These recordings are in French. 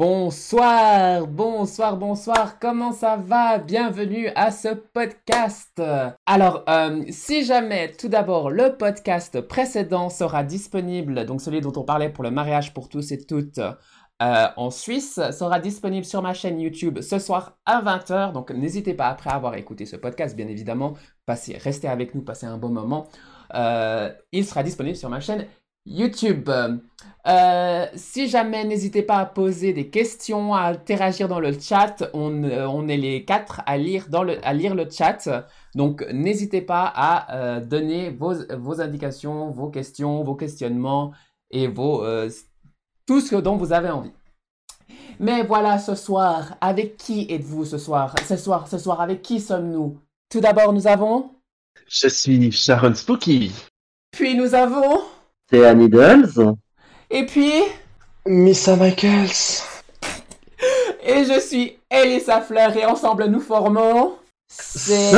Bonsoir, bonsoir, bonsoir, comment ça va? Bienvenue à ce podcast. Alors, euh, si jamais tout d'abord le podcast précédent sera disponible, donc celui dont on parlait pour le mariage pour tous et toutes euh, en Suisse, sera disponible sur ma chaîne YouTube ce soir à 20h. Donc n'hésitez pas après avoir écouté ce podcast, bien évidemment, restez avec nous, passez un bon moment. Euh, il sera disponible sur ma chaîne YouTube. Euh, si jamais, n'hésitez pas à poser des questions, à interagir dans le chat. On, euh, on est les quatre à lire, dans le, à lire le chat. Donc, n'hésitez pas à euh, donner vos, vos, indications, vos questions, vos questionnements et vos, tout ce dont vous avez envie. Mais voilà, ce soir, avec qui êtes-vous ce soir? Ce soir, ce soir, avec qui sommes-nous? Tout d'abord, nous avons... Je suis Sharon Spooky. Puis nous avons... C'est Annie Needles. Et puis. Missa Michaels. Et je suis Elisa Fleur et ensemble nous formons. C'est.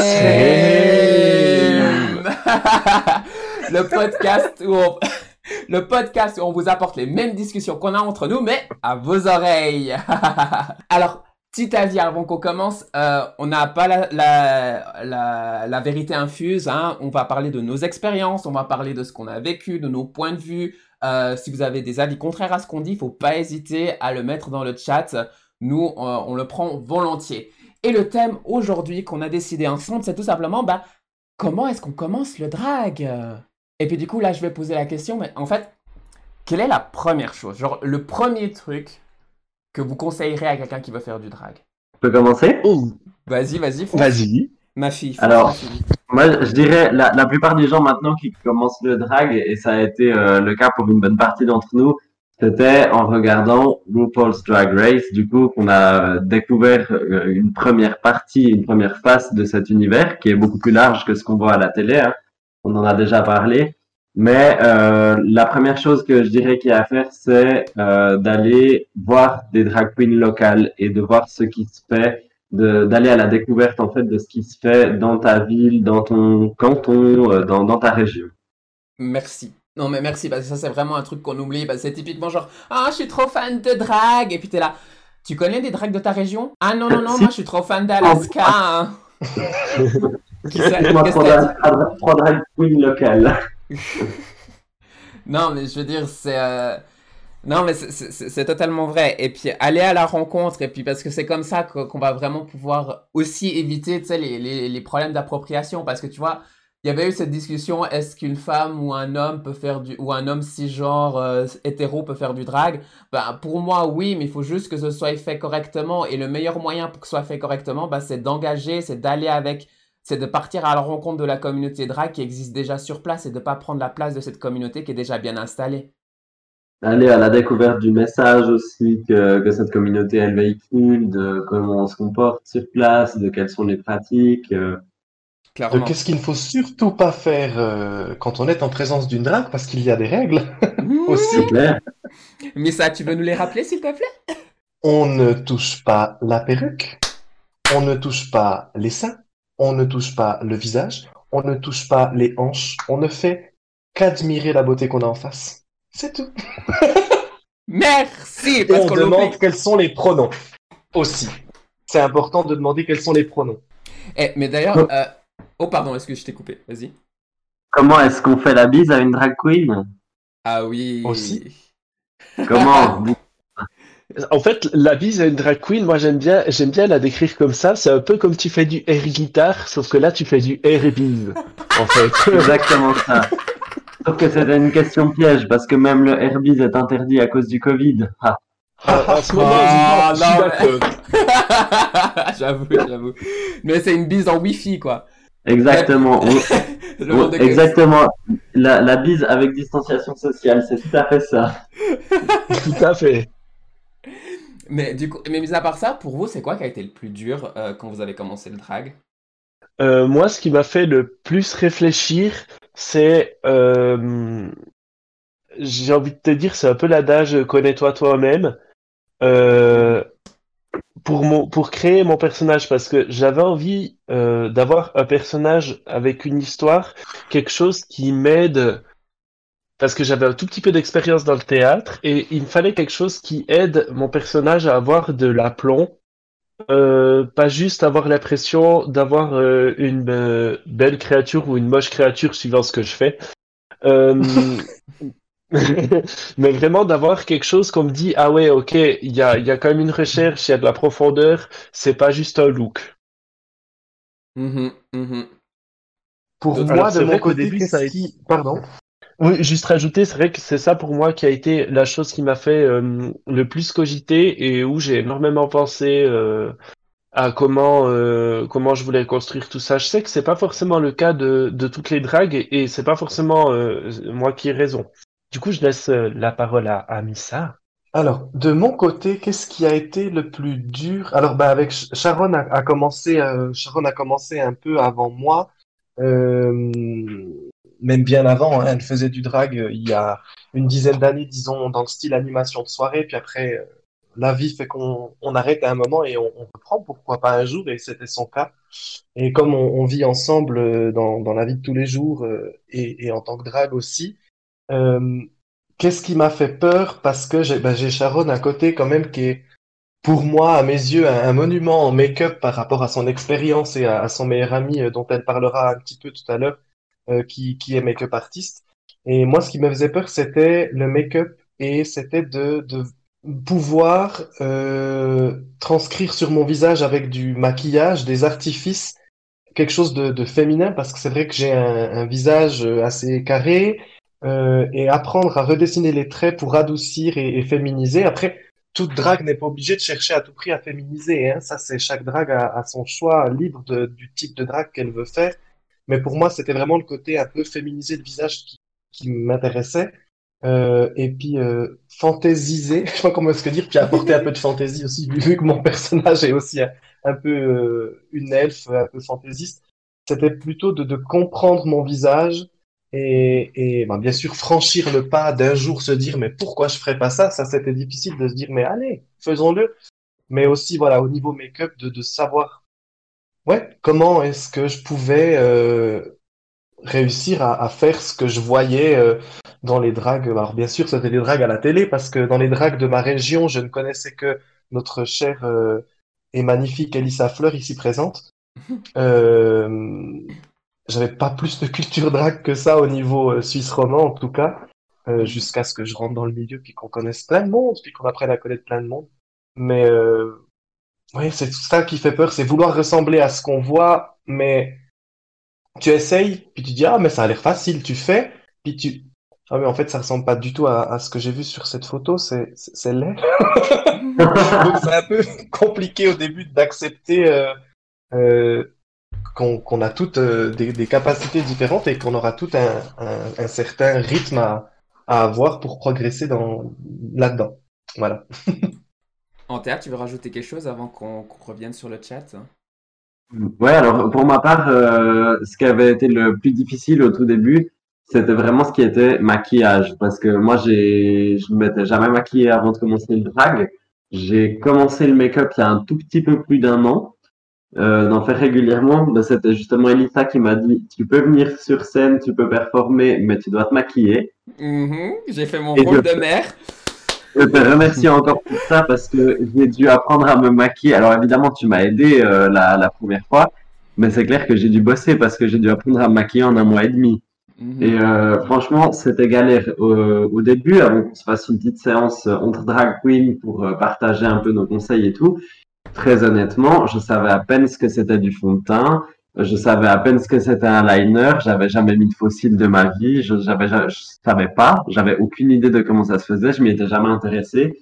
le podcast où on. Le podcast où on vous apporte les mêmes discussions qu'on a entre nous, mais à vos oreilles. Alors, petit avis avant qu'on commence, euh, on n'a pas la, la, vérité infuse. Hein. On va parler de nos expériences, on va parler de ce qu'on a vécu, de nos points de vue, euh, si vous avez des avis contraires à ce qu'on dit, faut pas hésiter à le mettre dans le chat. Nous, euh, on le prend volontiers. Et le thème aujourd'hui qu'on a décidé ensemble, c'est tout simplement, bah, comment est-ce qu'on commence le drag? Et puis du coup, là, je vais poser la question, mais en fait, quelle est la première chose, genre le premier truc que vous conseillerez à quelqu'un qui veut faire du drag Je peux commencer? Vas-y, vas-y. Vas-y. Ma fille. Alors, moi, je dirais, la, la plupart des gens maintenant qui commencent le drag, et ça a été euh, le cas pour une bonne partie d'entre nous, c'était en regardant RuPaul's Drag Race, du coup, qu'on a découvert euh, une première partie, une première face de cet univers, qui est beaucoup plus large que ce qu'on voit à la télé. Hein. On en a déjà parlé. Mais euh, la première chose que je dirais qu'il y a à faire, c'est euh, d'aller voir des drag queens locales et de voir ce qui se fait d'aller à la découverte en fait de ce qui se fait dans ta ville, dans ton canton, euh, dans, dans ta région. Merci. Non mais merci parce que ça c'est vraiment un truc qu'on oublie parce que c'est typiquement genre ah je suis trop fan de drag et puis t'es là tu connais des drags de ta région Ah non non non moi je suis trop fan d'Alaska. Hein. Qui Trois drag queens locales. Non mais je veux dire c'est euh, non, mais c'est totalement vrai. Et puis, aller à la rencontre, et puis parce que c'est comme ça qu'on va vraiment pouvoir aussi éviter les, les, les problèmes d'appropriation. Parce que tu vois, il y avait eu cette discussion est-ce qu'une femme ou un homme peut faire du ou un homme cisgenre euh, hétéro peut faire du drag? Ben pour moi oui mais il faut juste que ce soit fait correctement et le meilleur moyen pour que ce soit fait correctement ben, c'est d'engager c'est d'aller avec c'est de partir à la rencontre de la communauté drag qui existe déjà sur place et de pas prendre la place de cette communauté qui est déjà bien installée aller à la découverte du message aussi que, que cette communauté elle véhicule, de comment on se comporte sur place, de quelles sont les pratiques. Euh. De qu'est-ce qu'il ne faut surtout pas faire euh, quand on est en présence d'une drague, parce qu'il y a des règles aussi. Mais ça, tu veux nous les rappeler, s'il te plaît? On ne touche pas la perruque, on ne touche pas les seins, on ne touche pas le visage, on ne touche pas les hanches, on ne fait qu'admirer la beauté qu'on a en face. C'est tout. Merci. Parce on demande quels sont les pronoms aussi. C'est important de demander quels sont les pronoms. Eh, mais d'ailleurs, oh. Euh, oh pardon, est-ce que je t'ai coupé? Vas-y. Comment est-ce qu'on fait la bise à une drag queen? Ah oui. Aussi. Comment? En fait, la bise à une drag queen, moi j'aime bien, j'aime bien la décrire comme ça. C'est un peu comme tu fais du air guitare, sauf que là tu fais du air bise. En fait. Exactement ça. Sauf que c'était une question piège, parce que même le Airbnb est interdit à cause du Covid. Ah. Ah, ce moment, ah, j'avoue, j'avoue. Mais c'est une bise en Wi-Fi, quoi. Exactement. exactement. La, la, bise avec distanciation sociale, c'est tout à fait ça. tout à fait. Mais du coup, mais mis à part ça, pour vous, c'est quoi qui a été le plus dur euh, quand vous avez commencé le drag? Euh, Moi, ce qui m'a fait le plus réfléchir, c'est euh, j'ai envie de te dire, c'est un peu l'adage connais-toi toi-même. Pour, pour créer mon personnage, parce que j'avais envie d'avoir un personnage avec une histoire, quelque chose qui m'aide parce que j'avais un tout petit peu d'expérience dans le théâtre et il me fallait quelque chose qui aide mon personnage à avoir de l'aplomb, euh, pas juste avoir l'impression d'avoir euh, une euh, belle créature ou une moche créature suivant ce que je fais. Euh, mais vraiment d'avoir quelque chose qu'on me dit, ah ouais, ok, il y a, il y a quand même une recherche, il y a de la profondeur, c'est pas juste un look. Mhm, mhm. Pour moi, de mon côté, ça a qui... Pardon. Oui, juste rajouter, c'est vrai que c'est ça pour moi qui a été la chose qui m'a fait euh, le plus cogiter et où j'ai énormément pensé euh, à comment euh, comment je voulais construire tout ça. Je sais que c'est pas forcément le cas de, de toutes les dragues et, c'est pas forcément moi qui ai raison. Du coup, je laisse la parole à, à Missa. Alors, de mon côté, qu'est-ce qui a été le plus dur? Alors, bah, avec Sh- Sharon a, commencé, Sharon a commencé un peu avant moi, même bien avant. hein. elle faisait du drag euh, il y a une dizaine d'années, disons, dans le style animation de soirée. Puis après, euh, la vie fait qu'on on arrête à un moment et on, on reprend, pourquoi pas un jour, et c'était son cas. Et comme on, on vit ensemble euh, dans, dans la vie de tous les jours et, et en tant que drag aussi. Qu'est-ce qui m'a fait peur? Parce que j'ai j'ai Sharon à côté quand même qui est, pour moi, à mes yeux, un, monument en make-up par rapport à son expérience et à, son meilleur ami dont elle parlera un petit peu tout à l'heure, qui, qui est make-up artiste. Et moi, ce qui me faisait peur, c'était le make-up et c'était de, de pouvoir euh, transcrire sur mon visage avec du maquillage, des artifices, quelque chose de, de féminin, parce que c'est vrai que j'ai un, visage euh, assez carré euh, et apprendre à redessiner les traits pour adoucir et, féminiser. Après, toute drague n'est pas obligée de chercher à tout prix à féminiser, hein. Ça, c'est chaque drague a son choix libre du type de drague qu'elle veut faire. Mais pour moi, c'était vraiment le côté un peu féminisé de visage qui, qui m'intéressait. Euh, et puis euh, fantaisiser, je sais pas comment est-ce que dire, puis apporter un peu de fantaisie aussi, vu, que mon personnage est aussi un, un peu euh, une elfe, un peu fantaisiste. C'était plutôt de, de comprendre mon visage et, et ben, bien sûr, franchir le pas d'un jour, se dire, mais pourquoi je ferais pas ça? Ça, c'était difficile de se dire, mais allez, faisons-le. Mais aussi, voilà, au niveau make-up, de, de savoir, ouais, comment est-ce que je pouvais euh, réussir à, à faire ce que je voyais euh, dans les dragues? Alors, bien sûr, c'était des dragues à la télé, parce que dans les dragues de ma région, je ne connaissais que notre chère euh, et magnifique Elissa Fleur, ici présente. Euh, j'avais pas plus de culture drague que ça au niveau euh, suisse roman, en tout cas, euh, jusqu'à ce que je rentre dans le milieu, puis qu'on connaisse plein de monde, puis qu'on apprenne à connaître plein de monde. Mais euh, ouais, c'est tout ça qui fait peur, c'est vouloir ressembler à ce qu'on voit, mais tu essayes, puis tu dis, ah, mais ça a l'air facile, tu fais, puis tu... Ah, mais en fait, ça ressemble pas du tout à, à ce que j'ai vu sur cette photo, c'est laid. Donc c'est un peu compliqué au début d'accepter euh, euh, qu'on qu'on a toutes euh, des, des capacités différentes et qu'on aura tout un, un, un certain rythme à, à avoir pour progresser dans là-dedans. Voilà. En théâtre, tu veux rajouter quelque chose avant qu'on revienne sur le chat? Ouais, alors pour ma part, euh, ce qui avait été le plus difficile au tout début, c'était vraiment ce qui était maquillage. Parce que moi, je ne m'étais jamais maquillé avant de commencer le drag. J'ai commencé le make-up il y a un tout petit peu plus d'un an, euh, d'en faire régulièrement. Ben, c'était justement Elisa qui m'a dit, tu peux venir sur scène, tu peux performer, mais tu dois te maquiller. Mhm, j'ai fait mon Et rôle je- de mère. Je te remercie encore pour ça parce que j'ai dû apprendre à me maquiller. Alors évidemment, tu m'as aidé euh, la, la première fois, mais c'est clair que j'ai dû bosser parce que j'ai dû apprendre à me maquiller en un mois et demi. Mhm. Et euh, franchement, c'était galère au, au début, avant qu'on se fasse une petite séance entre drag queen pour euh, partager un peu nos conseils et tout. Très honnêtement, je savais à peine ce que c'était du fond de teint. Je savais à peine ce que c'était un liner. J'avais jamais mis de fossile de ma vie. Je, j'avais, ja- je savais pas. J'avais aucune idée de comment ça se faisait. Je m'y étais jamais intéressé.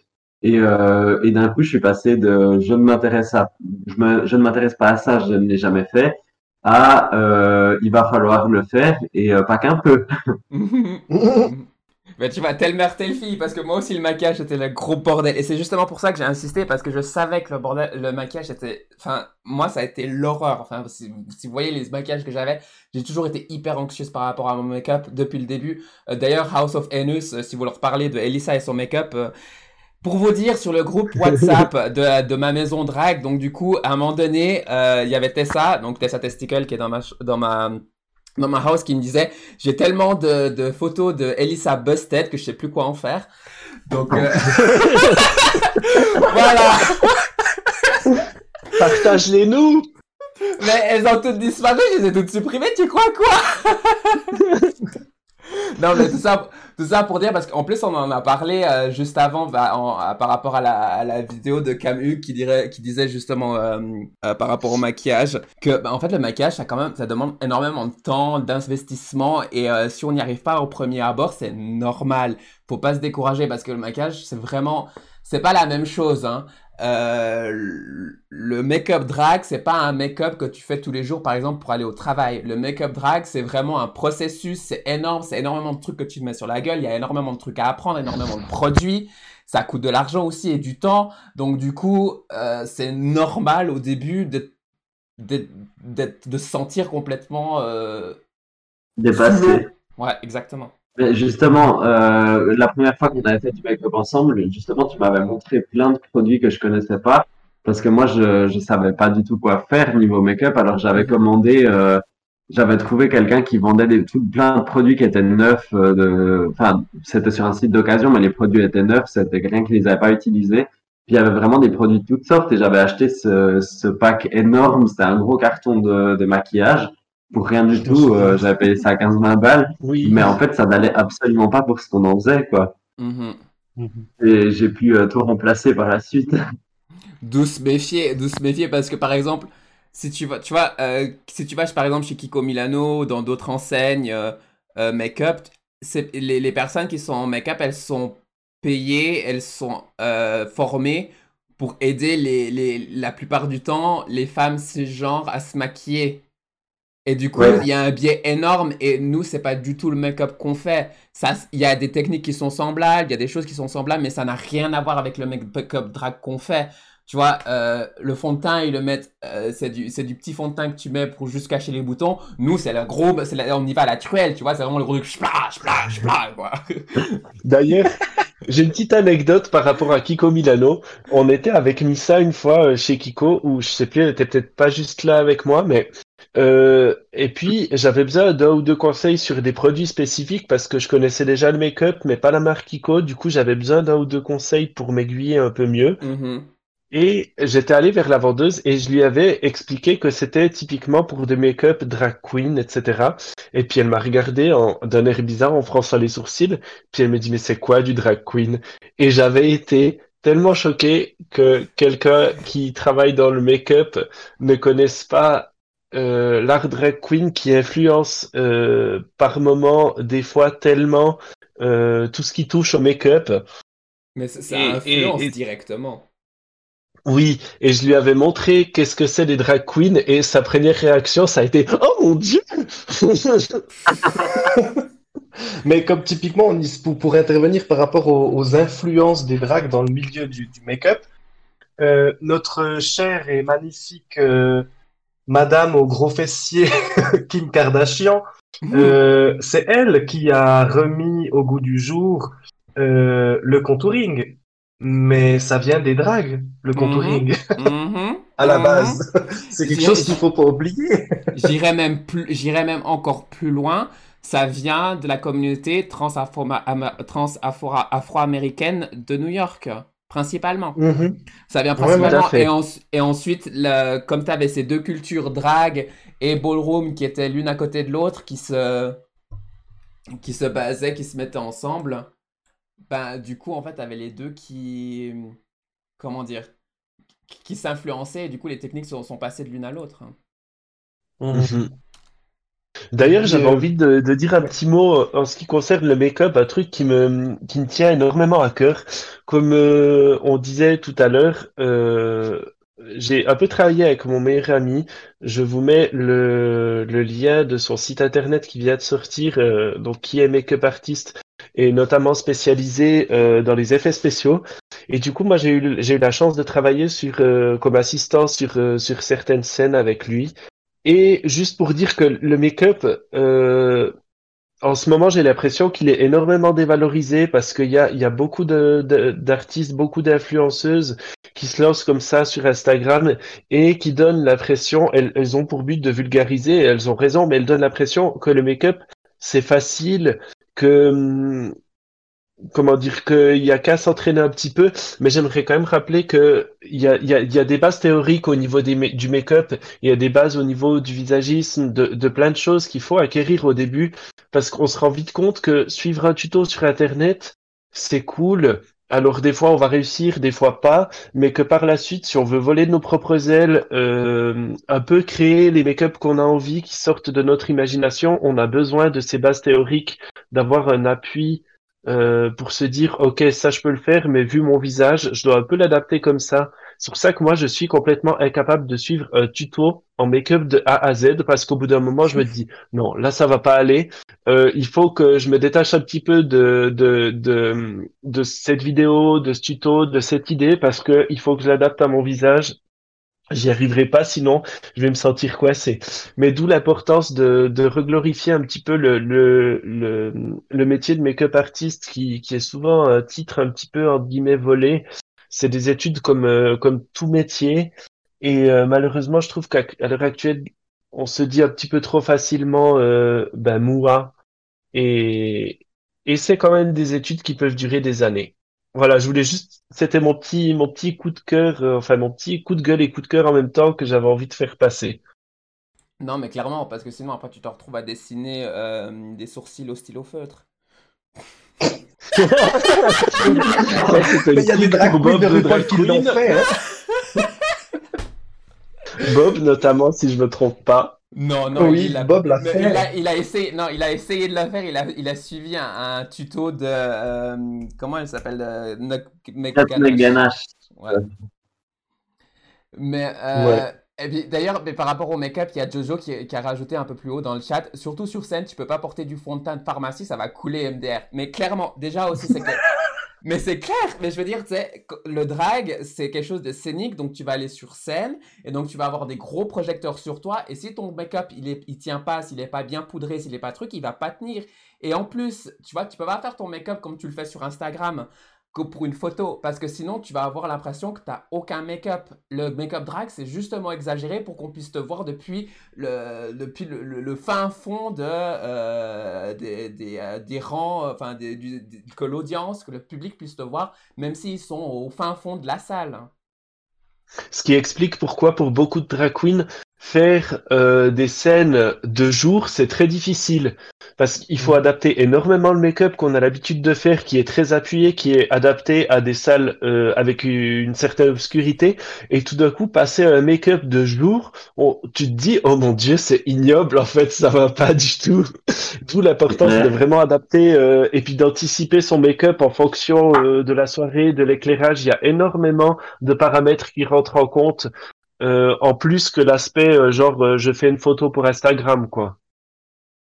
Et, euh, et d'un coup, je suis passé de je ne m'intéresse à, je, me- je ne m'intéresse pas à ça, je ne l'ai jamais fait, à euh, il va falloir le faire et euh, pas qu'un peu. Mais tu vois, telle mère, telle fille, parce que moi aussi le maquillage c'était le gros bordel. Et c'est justement pour ça que j'ai insisté, parce que je savais que le bordel, le maquillage était. Enfin, moi ça a été l'horreur. Enfin, si, si vous voyez les maquillages que j'avais, j'ai toujours été hyper anxieuse par rapport à mon make-up depuis le début. Euh, D'ailleurs, House of Anus, euh, si vous leur parlez de Elisa et son make-up. euh, pour vous dire, sur le groupe WhatsApp de, de ma maison drag, donc du coup, à un moment donné, euh, il y avait Tessa, donc Tessa Testicle qui est dans ma, dans ma, dans ma house qui me disait j'ai tellement de, de photos de Elisa Busted que je sais plus quoi en faire. Donc euh, voilà. Partage-les nous. Mais elles ont toutes disparu, je les ai toutes supprimées, tu crois quoi? Non mais tout ça, tout ça pour dire parce qu'en plus on en a parlé euh, juste avant bah, à- par rapport à la, vidéo de Camus qui qui disait justement euh, euh, par rapport au maquillage que bah, en fait le maquillage ça quand même ça demande énormément de temps d'investissement et euh, si on n'y arrive pas au premier abord c'est normal. Faut pas se décourager parce que le maquillage c'est vraiment c'est pas la même chose hein euh, le make-up drag, c'est pas un make-up que tu fais tous les jours, par exemple, pour aller au travail. Le make-up drag, c'est vraiment un processus, c'est énorme, c'est énormément de trucs que tu te mets sur la gueule, il y a énormément de trucs à apprendre, énormément de produits, ça coûte de l'argent aussi et du temps. Donc, du coup, euh, c'est normal au début de, de, d'être- de se sentir complètement. euh, Dépassé. Ouais, exactement. Mais justement, euh, la première fois qu'on avait fait du make-up ensemble, justement, tu m'avais montré plein de produits que je connaissais pas, parce que moi, je je savais pas du tout quoi faire niveau make-up. Alors, j'avais commandé, euh, j'avais trouvé quelqu'un qui vendait des tout, plein de produits qui étaient neufs. euh, enfin, c'était sur un site d'occasion, mais les produits étaient neufs. C'était quelqu'un qui les avait pas utilisés. Puis il y avait vraiment des produits de toutes sortes et j'avais acheté ce, ce pack énorme. C'était un gros carton de, de maquillage pour rien du tout. euh, j'avais payé ça à 15-20 balles. Oui. Mais en fait, ça n'allait absolument pas pour ce qu'on en faisait, quoi. Mhm. Et j'ai pu euh, tout remplacer par la suite. D'où se méfier, d'où se méfier parce que par exemple, si tu vas, tu vois, euh, si tu vas par exemple chez Kiko Milano ou dans d'autres enseignes euh, euh, make-up, c'est les, les personnes qui sont en make-up, elles sont payées, elles sont euh, formées pour aider les, les, la plupart du temps les femmes cisgenres à se maquiller. Et du coup, il Ouais. y a un biais énorme et nous, c'est pas du tout le make-up qu'on fait. Il y a des techniques qui sont semblables, il y a des choses qui sont semblables, mais ça n'a rien à voir avec le make-up drag qu'on fait. Tu vois, euh, le fond de teint, ils le mettent, euh, c'est du, du petit fond de teint que tu mets pour juste cacher les boutons. Nous, c'est le gros, la- on y va à la truelle, tu vois, c'est vraiment le gros truc, splash, splash, splash, quoi. D'ailleurs, j'ai une petite anecdote par rapport à Kiko Milano. On était avec Missa une fois euh, chez Kiko, où je sais plus, elle était peut-être pas juste là avec moi, mais euh, et puis j'avais besoin d'un ou deux conseils sur des produits spécifiques parce que je connaissais déjà le make-up, mais pas la marque Kiko. Du coup, j'avais besoin d'un ou deux conseils pour m'aiguiller un peu mieux. Mhm. Et j'étais allé vers la vendeuse et je lui avais expliqué que c'était typiquement pour des make-up drag queen, etc. Et puis elle m'a regardé en, d'un air bizarre en fronçant les sourcils. Puis elle me dit, mais c'est quoi du drag queen? Et j'avais été tellement choqué que quelqu'un qui travaille dans le make-up ne connaisse pas euh, l'art drag queen qui influence euh, par moment, des fois tellement euh, tout ce qui touche au make-up. Mais ça, ça Et- influence et- et- directement. Oui, et je lui avais montré qu'est-ce que c'est les drag queens et sa première réaction, ça a été Oh mon Dieu! Mais comme typiquement, on y- pour, pour intervenir par rapport aux, aux influences des drags dans le milieu du, du make-up, euh, notre chère et magnifique euh, Madame au gros fessier, Kim Kardashian, euh, c'est elle qui a remis au goût du jour euh, le contouring. Mais ça vient des drags, le contouring, Mhm. à la Mhm. base. C'est quelque chose qu'il faut pas oublier. J'irais même plus, j'irais même encore plus loin. Ça vient de la communauté trans-afro- ama- trans-afro- afro-américaine de New York, principalement. Mhm. Ça vient principalement. et, en- et ensuite, le- comme tu avais ces deux cultures, drag et ballroom, qui étaient l'une à côté de l'autre, qui se, qui se basaient, qui se mettaient ensemble, ben, du coup, en fait, tu avais les deux qui. Comment dire Qui, s'influençaient, et du coup, les techniques sont, sont passées de l'une à l'autre. Mhm. D'ailleurs, j'avais Euh, envie de, de dire un petit mot en ce qui concerne le make-up, un truc qui me, qui me tient énormément à cœur. Comme euh, on disait tout à l'heure, euh, j'ai un peu travaillé avec mon meilleur ami. Je vous mets le, le lien de son site internet qui vient de sortir, euh, donc qui est make-up artiste et notamment spécialisé euh, dans les effets spéciaux. Et du coup, moi, j'ai eu, j'ai eu la chance de travailler sur, euh, comme assistant sur, euh, sur certaines scènes avec lui. Et juste pour dire que le make-up, euh, en ce moment, j'ai l'impression qu'il est énormément dévalorisé parce qu'il y a, y a beaucoup de, de- d'artistes, beaucoup d'influenceuses qui se lancent comme ça sur Instagram et qui donnent l'impression, elles, elles ont pour but de vulgariser, elles ont raison, mais elles donnent l'impression que le make-up, c'est facile, que, hum, comment dire, qu'il y a qu'à s'entraîner un petit peu, mais j'aimerais quand même rappeler que il y a, des bases théoriques au niveau du make-up, il y a des bases au niveau du visagisme, de, de plein de choses qu'il faut acquérir au début, parce qu'on se rend vite compte que suivre un tuto sur Internet, c'est cool. Alors des fois on va réussir, des fois pas, mais que par la suite, si on veut voler de nos propres ailes, euh, un peu créer les make-up qu'on a envie, qui sortent de notre imagination, on a besoin de ces bases théoriques, d'avoir un appui euh, pour se dire, ok, ça je peux le faire, mais vu mon visage, je dois un peu l'adapter comme ça. C'est pour ça que moi je suis complètement incapable de suivre un tuto en make-up de A à Z, parce qu'au bout d'un moment je me dis, non, là ça va pas aller. Euh, il faut que je me détache un petit peu de, de, de, de cette vidéo, de ce tuto, de cette idée, parce que il faut que je l'adapte à mon visage. J'y arriverai pas, sinon je vais me sentir coincé. Mais d'où l'importance de, de reglorifier un petit peu le, le, le, le métier de make-up artiste qui, qui est souvent un titre un petit peu entre guillemets volé. C'est des études comme, euh, comme tout métier. Et euh, malheureusement, je trouve qu'à l'heure actuelle, on se dit un petit peu trop facilement euh, ben moua. Et, et c'est quand même des études qui peuvent durer des années. Voilà, je voulais juste, c'était mon petit, mon petit coup de cœur, euh, enfin mon petit coup de gueule et coup de cœur en même temps que j'avais envie de faire passer. Non, mais clairement, parce que sinon, après, tu te retrouves à dessiner euh, des sourcils au stylo feutre. Il y a des drag de qui l'ont fait. Hein. Bob notamment, si je me trompe pas. Non, non, Oui, il a, Bob l'a fait. Il a, il a essayé, non, il a essayé de le faire. Il a, il a suivi un, un tuto de, euh, comment elle s'appelle, euh. Ganache. Mais euh, Ouais. d'ailleurs, mais par rapport au make-up, il y a Jojo qui, qui a rajouté un peu plus haut dans le chat. Surtout sur scène, tu peux pas porter du fond de teint de pharmacie, ça va couler MDR. Mais clairement, déjà aussi, c'est que. Mais c'est clair, mais je veux dire, tu sais, le drag, c'est quelque chose de scénique, donc tu vas aller sur scène, et donc tu vas avoir des gros projecteurs sur toi, et si ton make-up, il, est, il tient pas, s'il est pas bien poudré, s'il est pas truc, il va pas tenir. Et en plus, tu vois, tu peux pas faire ton make-up comme tu le fais sur Instagram, que pour une photo, parce que sinon tu vas avoir l'impression que tu n'as aucun make-up. Le make-up drag, c'est justement exagéré pour qu'on puisse te voir depuis le, depuis le, fin fond euh, des, des, euh, rangs, euh, enfin, des- que l'audience, que le public puisse te voir, même s'ils sont au fin fond de la salle. hein. Ce qui explique pourquoi pour beaucoup de drag queens, faire des scènes de jour, c'est très difficile. Parce qu'il faut adapter énormément le make-up qu'on a l'habitude de faire, qui est très appuyé, qui est adapté à des salles euh, avec une certaine obscurité. Et tout d'un coup, passer à un make-up de jour, on- tu te dis, oh mon Dieu, c'est ignoble, en fait, ça va pas du tout. D'où l'importance Ouais. de vraiment adapter euh, et puis d'anticiper son make-up en fonction euh, de la soirée, de l'éclairage. Il y a énormément de paramètres qui rentrent en compte, euh, en plus que l'aspect genre je fais une photo pour Instagram, quoi.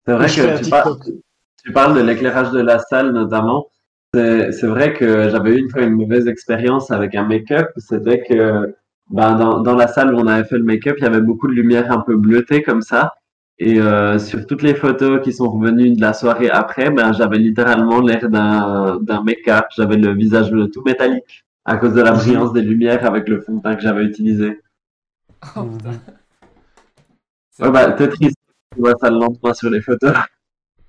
C'est vrai que tu, parles de l'éclairage de la salle notamment. C'est vrai que j'avais eu une fois une mauvaise expérience avec un make-up. C'était que ben, dans, dans la salle où on avait fait le make-up, il y avait beaucoup de lumière un peu bleutée comme ça. Et euh, sur toutes les photos qui sont revenues de la soirée après, ben, j'avais littéralement l'air d'un make-up. J'avais le visage tout métallique à cause de la brillance des lumières avec le fond de teint que j'avais utilisé. Oh, Mhm. putain. Ouais, bah, t'es triste. Tu vois ça lentement sur les photos.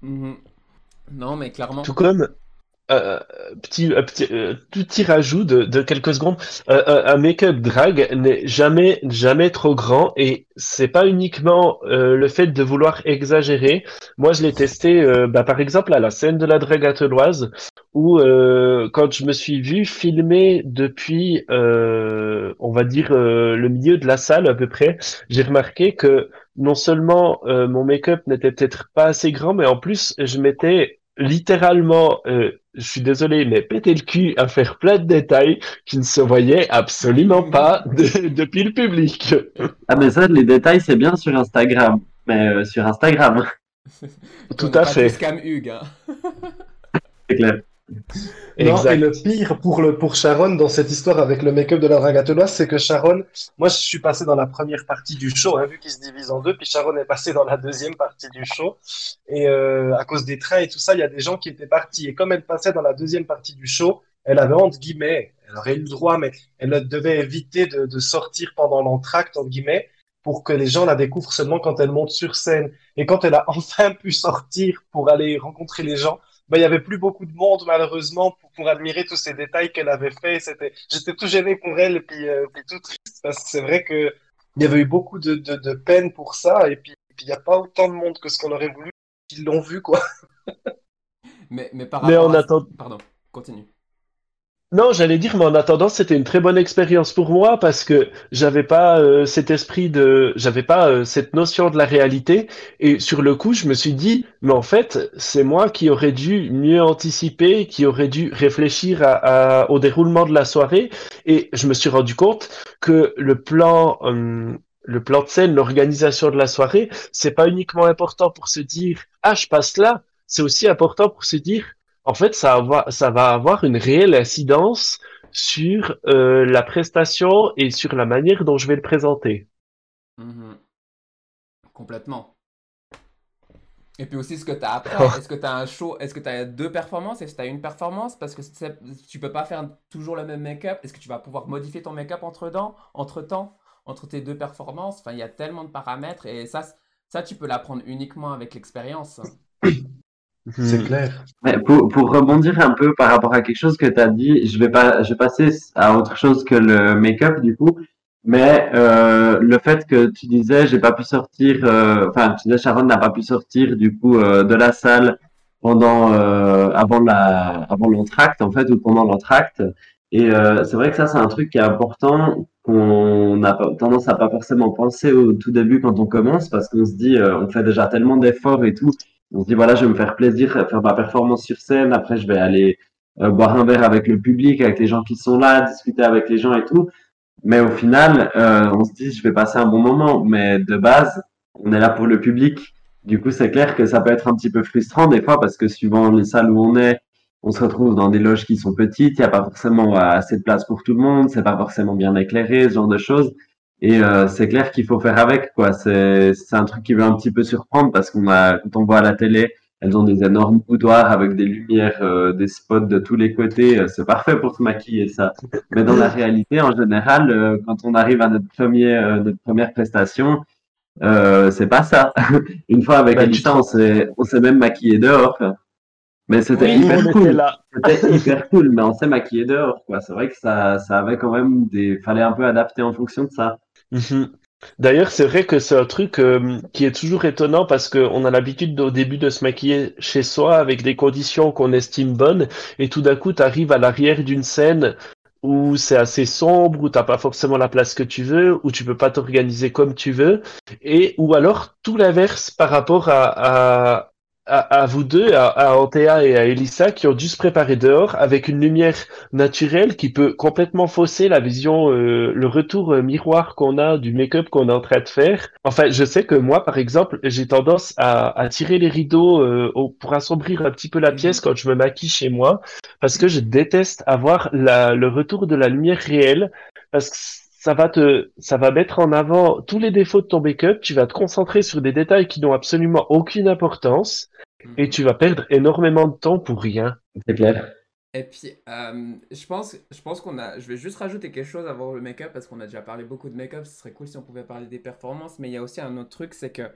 Mhm. Non, mais clairement. Tout comme euh, petit, euh, petit, euh, petit rajout de, de quelques secondes, euh, euh, un make-up drag n'est jamais jamais trop grand et c'est pas uniquement le fait de vouloir exagérer. Moi, je l'ai testé, bah, par exemple à la scène de la drague attelloise où quand je me suis vu filmer depuis, on va dire le milieu de la salle à peu près, j'ai remarqué que non seulement mon make-up n'était peut-être pas assez grand, mais en plus je m'étais littéralement, euh, je suis désolé, mais pété le cul à faire plein de détails qui ne se voyaient absolument pas de- depuis le public. Ah, mais ça, les détails, c'est bien sur Instagram. Mais euh, sur Instagram, Tout à fait. comme Hugues. hein. c'est clair. Non, et le pire pour, le, pour Sharon dans cette histoire avec le make-up de la drague attelloise, c'est que Sharon, moi je suis passé dans la première partie du show, hein, vu qu'il se divise en deux, puis Sharon est passée dans la deuxième partie du show. Et euh, à cause des trains et tout ça, il y a des gens qui étaient partis. Et comme elle passait dans la deuxième partie du show, elle avait entre guillemets, elle aurait eu le droit, mais elle devait éviter de, de sortir pendant l'entracte, entre guillemets, pour que les gens la découvrent seulement quand elle monte sur scène. Et quand elle a enfin pu sortir pour aller rencontrer les gens, ben, il y avait plus beaucoup de monde, malheureusement, pour, pour admirer tous ces détails qu'elle avait fait. C'était, j'étais tout gêné pour elle, et puis, euh, puis tout triste, parce que c'est vrai que il y avait eu beaucoup de, de, de peine pour ça, et puis, puis il n'y a pas autant de monde que ce qu'on aurait voulu qu'ils l'ont vu, quoi. Mais, mais par Mais rapport en à... attendant- Pardon, continue. Non, j'allais dire, mais en attendant, c'était une très bonne expérience pour moi parce que j'avais pas euh, cet esprit de, j'avais pas euh, cette notion de la réalité. Et sur le coup, je me suis dit, mais en fait, c'est moi qui aurais dû mieux anticiper, qui aurais dû réfléchir au déroulement de la soirée. Et je me suis rendu compte que le plan, hum, le plan de scène, l'organisation de la soirée, c'est pas uniquement important pour se dire, ah, je passe là. C'est aussi important pour se dire, en fait, ça, va- ça va avoir une réelle incidence sur euh, la prestation et sur la manière dont je vais le présenter. Mhm. Complètement. Et puis aussi ce que tu as après. Est-ce que tu as un show Est-ce que tu as deux performances? Est-ce que tu as une performance? Parce que tu peux pas faire toujours le même make-up. Est-ce que tu vas pouvoir modifier ton make-up entre-temps, entre-temps, entre tes deux performances? Enfin, il y a tellement de paramètres et ça, ça tu peux l'apprendre uniquement avec l'expérience. C'est Hmm. clair. Mais pour, pour rebondir un peu par rapport à quelque chose que tu as dit, je vais pas, je vais passer à autre chose que le make-up du coup. Mais euh, le fait que tu disais, j'ai pas pu sortir, euh, enfin, tu disais Sharon n'a pas pu sortir du coup euh, de la salle pendant, avant la, avant l'entracte en fait ou pendant l'entracte. Et c'est vrai que ça c'est un truc qui est important qu'on a tendance à pas forcément penser au tout début quand on commence parce qu'on se dit, on fait déjà tellement d'efforts et tout. On se dit, voilà, je vais me faire plaisir, faire ma performance sur scène. Après, je vais aller euh, boire un verre avec le public, avec les gens qui sont là, discuter avec les gens et tout. Mais au final, euh, on se dit, je vais passer un bon moment. Mais de base, on est là pour le public. Du coup, c'est clair que ça peut être un petit peu frustrant des fois parce que suivant les salles où on est, on se retrouve dans des loges qui sont petites. Il n'y a pas forcément assez de place pour tout le monde. C'est pas forcément bien éclairé, ce genre de choses. Et euh, c'est clair qu'il faut faire avec, quoi. C'est c'est un truc qui veut un petit peu surprendre parce qu'on a, quand on voit à la télé, elles ont des énormes boudoirs avec des lumières, euh, des spots de tous les côtés. Euh, C'est parfait pour se maquiller, ça. Mais dans la réalité, en général, euh, quand on arrive à notre premier, euh, notre première prestation, euh, c'est pas ça. Une fois avec Bah, Elisa, on s'est, on s'est même maquillé dehors. Mais c'était Oui, hyper cool. C'était hyper cool, mais on s'est maquillé dehors, quoi. C'est vrai que ça, ça avait quand même des, fallait un peu adapter en fonction de ça. Mhm. D'ailleurs, c'est vrai que c'est un truc euh, qui est toujours étonnant parce qu'on a l'habitude au début de se maquiller chez soi avec des conditions qu'on estime bonnes et tout d'un coup, tu à l'arrière d'une scène où c'est assez sombre, où t'as pas forcément la place que tu veux, où tu peux pas t'organiser comme tu veux, et ou alors tout l'inverse par rapport à, à, à vous deux, à, à Antea et à Elissa, qui ont dû se préparer dehors avec une lumière naturelle qui peut complètement fausser la vision, euh, le retour euh, miroir qu'on a du make-up qu'on est en train de faire. Enfin, je sais que moi, par exemple, j'ai tendance à, à tirer les rideaux euh, au- pour assombrir un petit peu la pièce quand je me maquille chez moi, parce que je déteste avoir la, le retour de la lumière réelle, parce que ça va te, ça va mettre en avant tous les défauts de ton make-up, tu vas te concentrer sur des détails qui n'ont absolument aucune importance, et tu vas perdre énormément de temps pour rien. C'est clair. Et puis, euh, je pense, je pense qu'on a. Je vais juste rajouter quelque chose avant le make-up parce qu'on a déjà parlé beaucoup de make-up. Ce serait cool si on pouvait parler des performances. Mais il y a aussi un autre truc, c'est que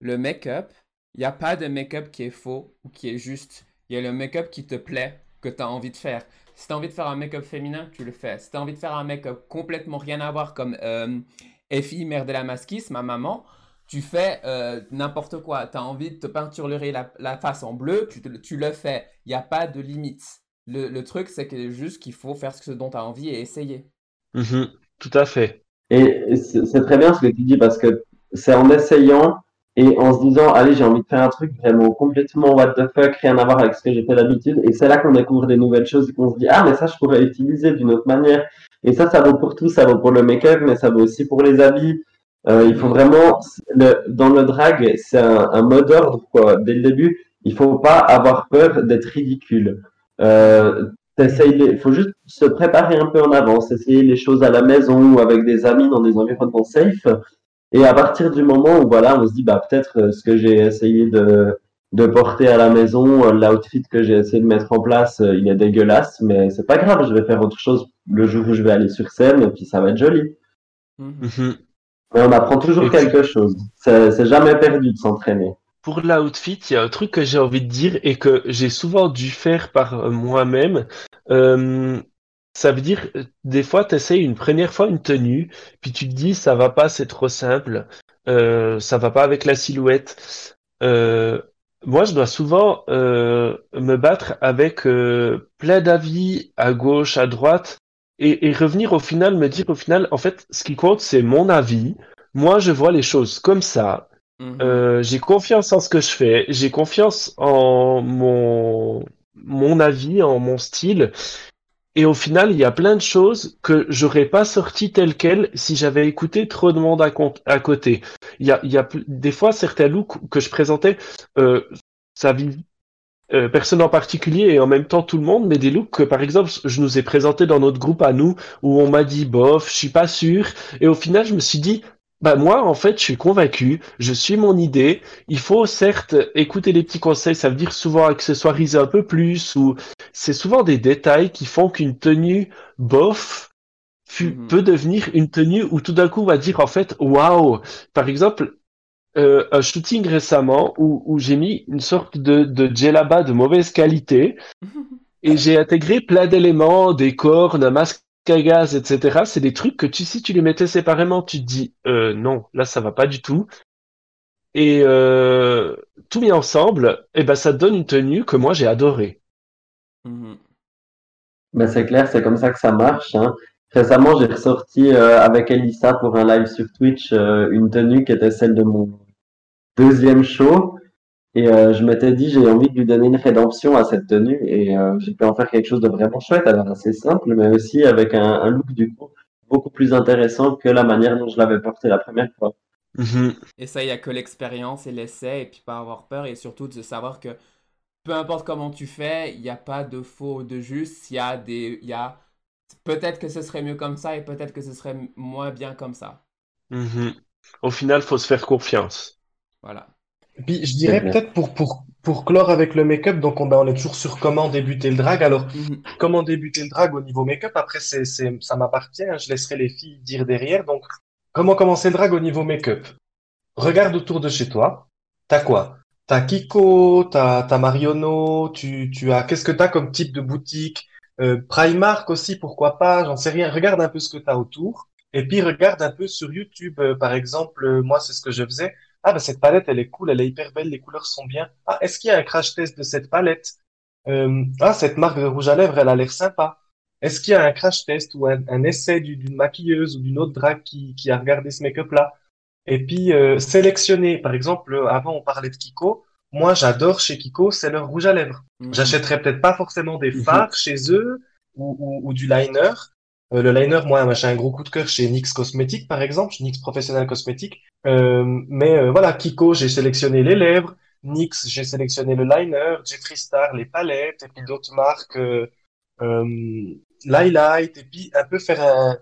le make-up, il n'y a pas de make-up qui est faux ou qui est juste. Il y a le make-up qui te plaît, que tu as envie de faire. Si tu as envie de faire un make-up féminin, tu le fais. Si tu as envie de faire un make-up complètement rien à voir comme euh, Effie, mère de la masquisse, ma maman, tu fais euh, n'importe quoi. Tu as envie de te peinturer la, la face en bleu, tu, te- tu le fais. Il n'y a pas de limite. Le, le truc, c'est que juste qu'il faut faire ce dont tu as envie et essayer. Mhm, tout à fait. Et c'est c'est très bien ce que tu dis parce que c'est en essayant et en se disant, allez, j'ai envie de faire un truc vraiment complètement what the fuck, rien à voir avec ce que j'ai fait d'habitude. Et c'est là qu'on découvre des nouvelles choses et qu'on se dit, ah, mais ça, je pourrais l'utiliser d'une autre manière. Et ça, ça vaut pour tout. Ça vaut pour le make-up, mais ça vaut aussi pour les habits. Euh, il faut vraiment, le, dans le drag, c'est un, un mot d'ordre, quoi. Dès le début, il faut pas avoir peur d'être ridicule. Euh, les- faut juste se préparer un peu en avance, essayer les choses à la maison ou avec des amis dans des environnements safe. Et à partir du moment où voilà, on se dit bah peut-être euh, ce que j'ai essayé de de porter à la maison. Euh, L'outfit que j'ai essayé de mettre en place, euh, il est dégueulasse, mais c'est pas grave, je vais faire autre chose le jour où je vais aller sur scène, et puis ça va être joli. Mhm. Mhm. Mais on apprend toujours Et- quelque chose. C'est c'est jamais perdu de s'entraîner. Pour l'outfit, il y a un truc que j'ai envie de dire et que j'ai souvent dû faire par moi-même. Euh, ça veut dire, euh, des fois, tu essayes une première fois une tenue, puis tu te dis, ça va pas, c'est trop simple, euh, ça va pas avec la silhouette. Euh, moi, je dois souvent euh, me battre avec euh, plein d'avis à gauche, à droite, et, et revenir au final, me dire au final, en fait, ce qui compte, c'est mon avis. Moi, je vois les choses comme ça. Euh, j'ai confiance en ce que je fais, j'ai confiance en mon, mon avis, en mon style. Et au final, il y a plein de choses que j'aurais pas sorties telles quelles si j'avais écouté trop de monde à, côté. Il y a, y a des fois certains looks que je présentais, euh, ça vise euh, personne en particulier et en même temps tout le monde, mais des looks que par exemple je nous ai présenté dans notre groupe à nous où on m'a dit bof, je suis pas sûr. Et au final, je me suis dit, bah moi en fait, je suis convaincu, je suis mon idée. Il faut certes écouter les petits conseils, ça veut dire souvent accessoiriser un peu plus ou c'est souvent des détails qui font qu'une tenue bof Mhm. peut devenir une tenue où tout d'un coup on va dire en fait waouh. Par exemple, euh, un shooting récemment où, où j'ai mis une sorte de, de djellaba de mauvaise qualité et j'ai intégré plein d'éléments, des cornes, un masque à gaz, etc. C'est des trucs que tu, si tu les mettais séparément, tu te dis, euh, non, là, ça va pas du tout. Et euh, tout mis ensemble, eh ben, ça te donne une tenue que moi, j'ai adorée. Mhm. Ben, c'est clair, c'est comme ça que ça marche. Hein. Récemment, j'ai ressorti euh, avec Elissa pour un live sur Twitch euh, une tenue qui était celle de mon deuxième show. Et euh, je m'étais dit, j'ai envie de lui donner une rédemption à cette tenue. Et euh, j'ai pu en faire quelque chose de vraiment chouette. Alors, assez simple, mais aussi avec un, un look du coup beaucoup plus intéressant que la manière dont je l'avais porté la première fois. Et ça, il n'y a que l'expérience et l'essai, et puis pas avoir peur, et surtout de savoir que peu importe comment tu fais, il n'y a pas de faux, de juste, il y a des... il Y a... Peut-être que ce serait mieux comme ça, et peut-être que ce serait moins bien comme ça. Mhm. Au final, faut se faire confiance. Voilà. Et Puis je dirais peut-être pour, pour, pour clore avec le make-up, donc on, ben, on est toujours sur comment débuter le drag. Alors, Mhm. comment débuter le drag au niveau make-up? Après, c'est, c'est, ça m'appartient, hein, je laisserai les filles dire derrière. Donc, comment commencer le drag au niveau make-up? Regarde autour de chez toi. T'as quoi? T'as Kiko, t'as, t'as Mariono, tu, tu as, qu'est-ce que t'as comme type de boutique? Euh, Primark aussi, pourquoi pas? J'en sais rien. Regarde un peu ce que t'as autour. Et puis, regarde un peu sur YouTube, euh, par exemple, euh, moi, c'est ce que je faisais. Ah, bah, cette palette, elle est cool, elle est hyper belle, les couleurs sont bien. Ah, est-ce qu'il y a un crash test de cette palette? Euh, ah, cette marque de rouge à lèvres, elle a l'air sympa. Est-ce qu'il y a un crash test ou un, un essai du- d'une maquilleuse ou d'une autre drague qui, qui a regardé ce make-up-là? Et puis, euh, sélectionner. Par exemple, euh, avant, on parlait de Kiko. Moi, j'adore chez Kiko, c'est leur rouge à lèvres. Mhm. J'achèterais peut-être pas forcément des Mhm. fards chez eux ou, ou, ou du liner. Euh, le liner, moi, j'ai un gros coup de cœur chez NYX Cosmétique, par exemple, NYX Professionnel Cosmétique. Euh, mais euh, voilà, Kiko, j'ai sélectionné les lèvres. NYX, j'ai sélectionné le liner. Jeffree Star, les palettes. Et puis d'autres marques, euh, euh, l'highlight. Et puis un peu faire un,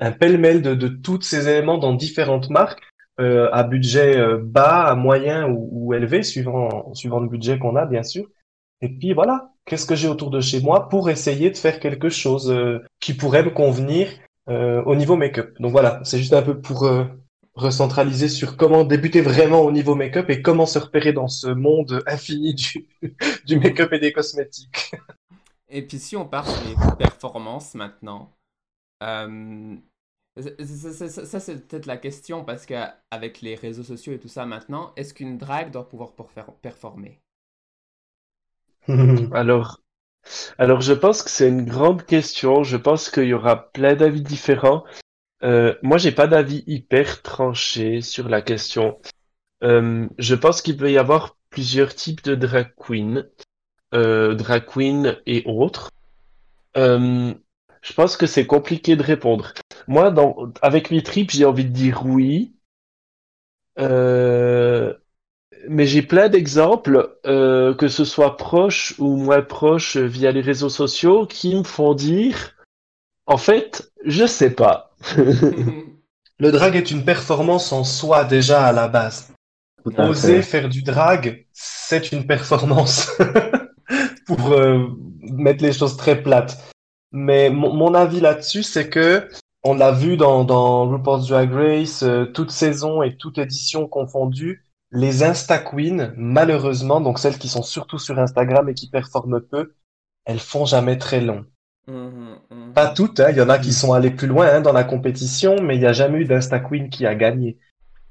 un, pêle-mêle de, de tous ces éléments dans différentes marques. euh, à budget bas, à moyen ou, ou élevé, suivant, suivant le budget qu'on a, bien sûr. Et puis voilà, qu'est-ce que j'ai autour de chez moi pour essayer de faire quelque chose euh, qui pourrait me convenir euh, au niveau make-up. Donc voilà, c'est juste un peu pour euh, recentraliser sur comment débuter vraiment au niveau make-up et comment se repérer dans ce monde infini du, make-up et des cosmétiques. Et puis si on part sur les performances maintenant, ça, ça- c'est peut-être la question parce qu'avec les réseaux sociaux et tout ça maintenant, est-ce qu'une drague doit pouvoir performer? Alors, alors je pense que c'est une grande question. Je pense qu'il y aura plein d'avis différents. Euh, moi, j'ai pas d'avis hyper tranché sur la question. Euh, je pense qu'il peut y avoir plusieurs types de drag queen, euh, drag queen et autres. Je pense que c'est compliqué de répondre. Moi, avec mes tripes, j'ai envie de dire oui. Mais j'ai plein d'exemples, euh, que ce soit proche ou moins proche euh, via les réseaux sociaux, qui me font dire, en fait, je sais pas. Le drag est une performance en soi déjà à la base. Tout à Oser fait. faire du drag, c'est une performance. Pour euh, mettre les choses très plates. Mais mon, mon avis là-dessus, c'est que on l'a vu dans, dans RuPaul's Drag Race, euh, toute saison et toute édition confondue, les Insta Queens, malheureusement, donc celles qui sont surtout sur Instagram et qui performent peu, elles font jamais très long. Mhm, mhm. Pas toutes, hein, il y en a qui sont allés plus loin hein, dans la compétition, mais il n'y a jamais eu d'Insta Queen qui a gagné.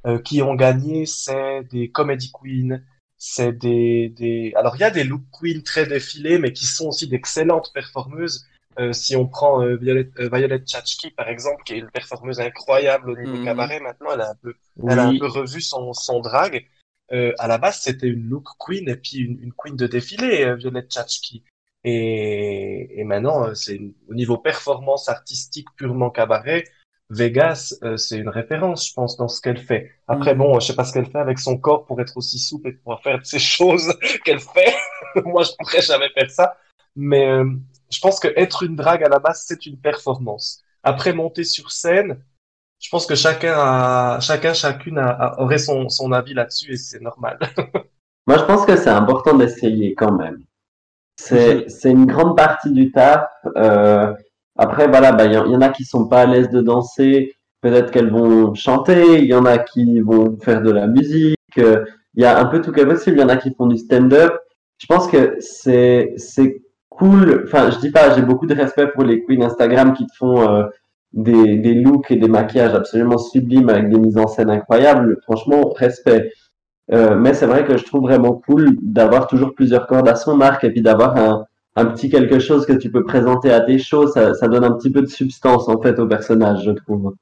Euh, qui ont gagné, c'est des Comedy Queens, c'est des, des... Alors il y a des Look Queens très défilés, mais qui sont aussi d'excellentes performeuses. Euh, si on prend euh, Violet, euh, Chachki, par exemple, qui est une performeuse incroyable au niveau Mhm. cabaret, maintenant elle a un peu, elle a un Oui, peu revu son, son drag. Euh, à la base, c'était une look queen et puis une, une queen de défilé, euh, Violette Chachki. Et, et maintenant, c'est au niveau performance artistique purement cabaret, Vegas, c'est une référence, je pense, dans ce qu'elle fait. Après, Mhm. bon, je sais pas ce qu'elle fait avec son corps pour être aussi souple et pouvoir faire ces choses qu'elle fait. Moi, je pourrais jamais faire ça. Mais je pense que être une drague à la base, c'est une performance. Après, monter sur scène, je pense que chacun a, chacun, chacune a- a- aurait son, son avis là-dessus et c'est normal. Moi, je pense que c'est important d'essayer quand même. C'est, c'est une grande partie du taf. Euh, après, voilà, bah, il y, en- il y en a qui sont pas à l'aise de danser. Peut-être qu'elles vont chanter. Il y en a qui vont faire de la musique. euh, Il y a un peu tout qui est possible. Il y en a qui font du stand-up. Je pense que c'est, c'est cool. Enfin, je dis pas, j'ai beaucoup de respect pour les queens Instagram qui te font euh, des, des looks et des maquillages absolument sublimes avec des mises en scène incroyables. Franchement, respect. Euh, mais c'est vrai que je trouve vraiment cool d'avoir toujours plusieurs cordes à son arc et puis d'avoir un, un petit quelque chose que tu peux présenter à tes shows. Ça, ça donne un petit peu de substance en fait au personnage, je trouve.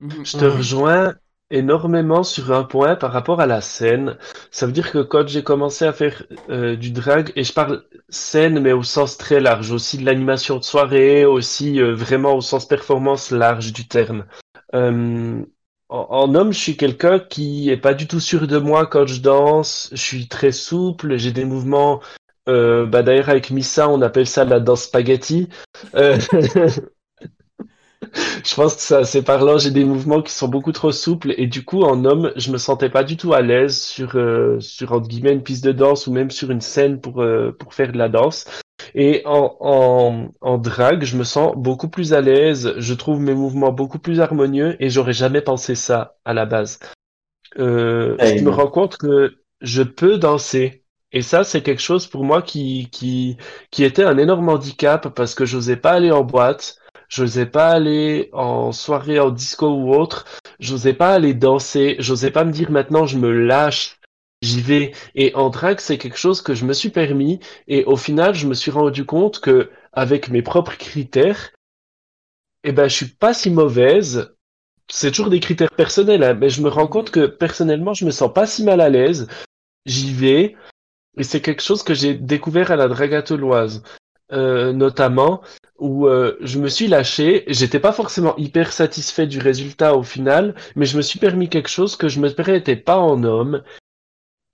Mhm. je te rejoins énormément sur un point par rapport à la scène. Ça veut dire que quand j'ai commencé à faire euh, du drag, et je parle scène, mais au sens très large, aussi de l'animation de soirée, aussi euh, vraiment au sens performance large du terme. Euh, en, homme, je suis quelqu'un qui est pas du tout sûr de moi quand je danse. Je suis très souple, j'ai des mouvements. Bah d'ailleurs avec Missa, on appelle ça la danse spaghetti. Je pense que c'est assez parlant. J'ai des mouvements qui sont beaucoup trop souples et du coup, en homme, je me sentais pas du tout à l'aise sur, euh, sur entre guillemets une piste de danse ou même sur une scène pour, euh, pour faire de la danse. Et en, en, en drag, je me sens beaucoup plus à l'aise. Je trouve mes mouvements beaucoup plus harmonieux et j'aurais jamais pensé ça à la base. Euh, je me rends compte que je peux danser. Et ça, c'est quelque chose pour moi qui, qui, qui était un énorme handicap parce que j'osais pas aller en boîte. J'osais pas aller en soirée, en disco ou autre. J'osais pas aller danser. J'osais pas me dire maintenant je me lâche, j'y vais. Et en drague, c'est quelque chose que je me suis permis. Et au final, je me suis rendu compte que avec mes propres critères, eh ben, je suis pas si mauvaise. C'est toujours des critères personnels, hein, mais je me rends compte que personnellement, je me sens pas si mal à l'aise. J'y vais. Et c'est quelque chose que j'ai découvert à la Dragatoloise, euh, notamment, où euh, je me suis lâché. J'étais pas forcément hyper satisfait du résultat au final, mais je me suis permis quelque chose que je me permettais pas en homme.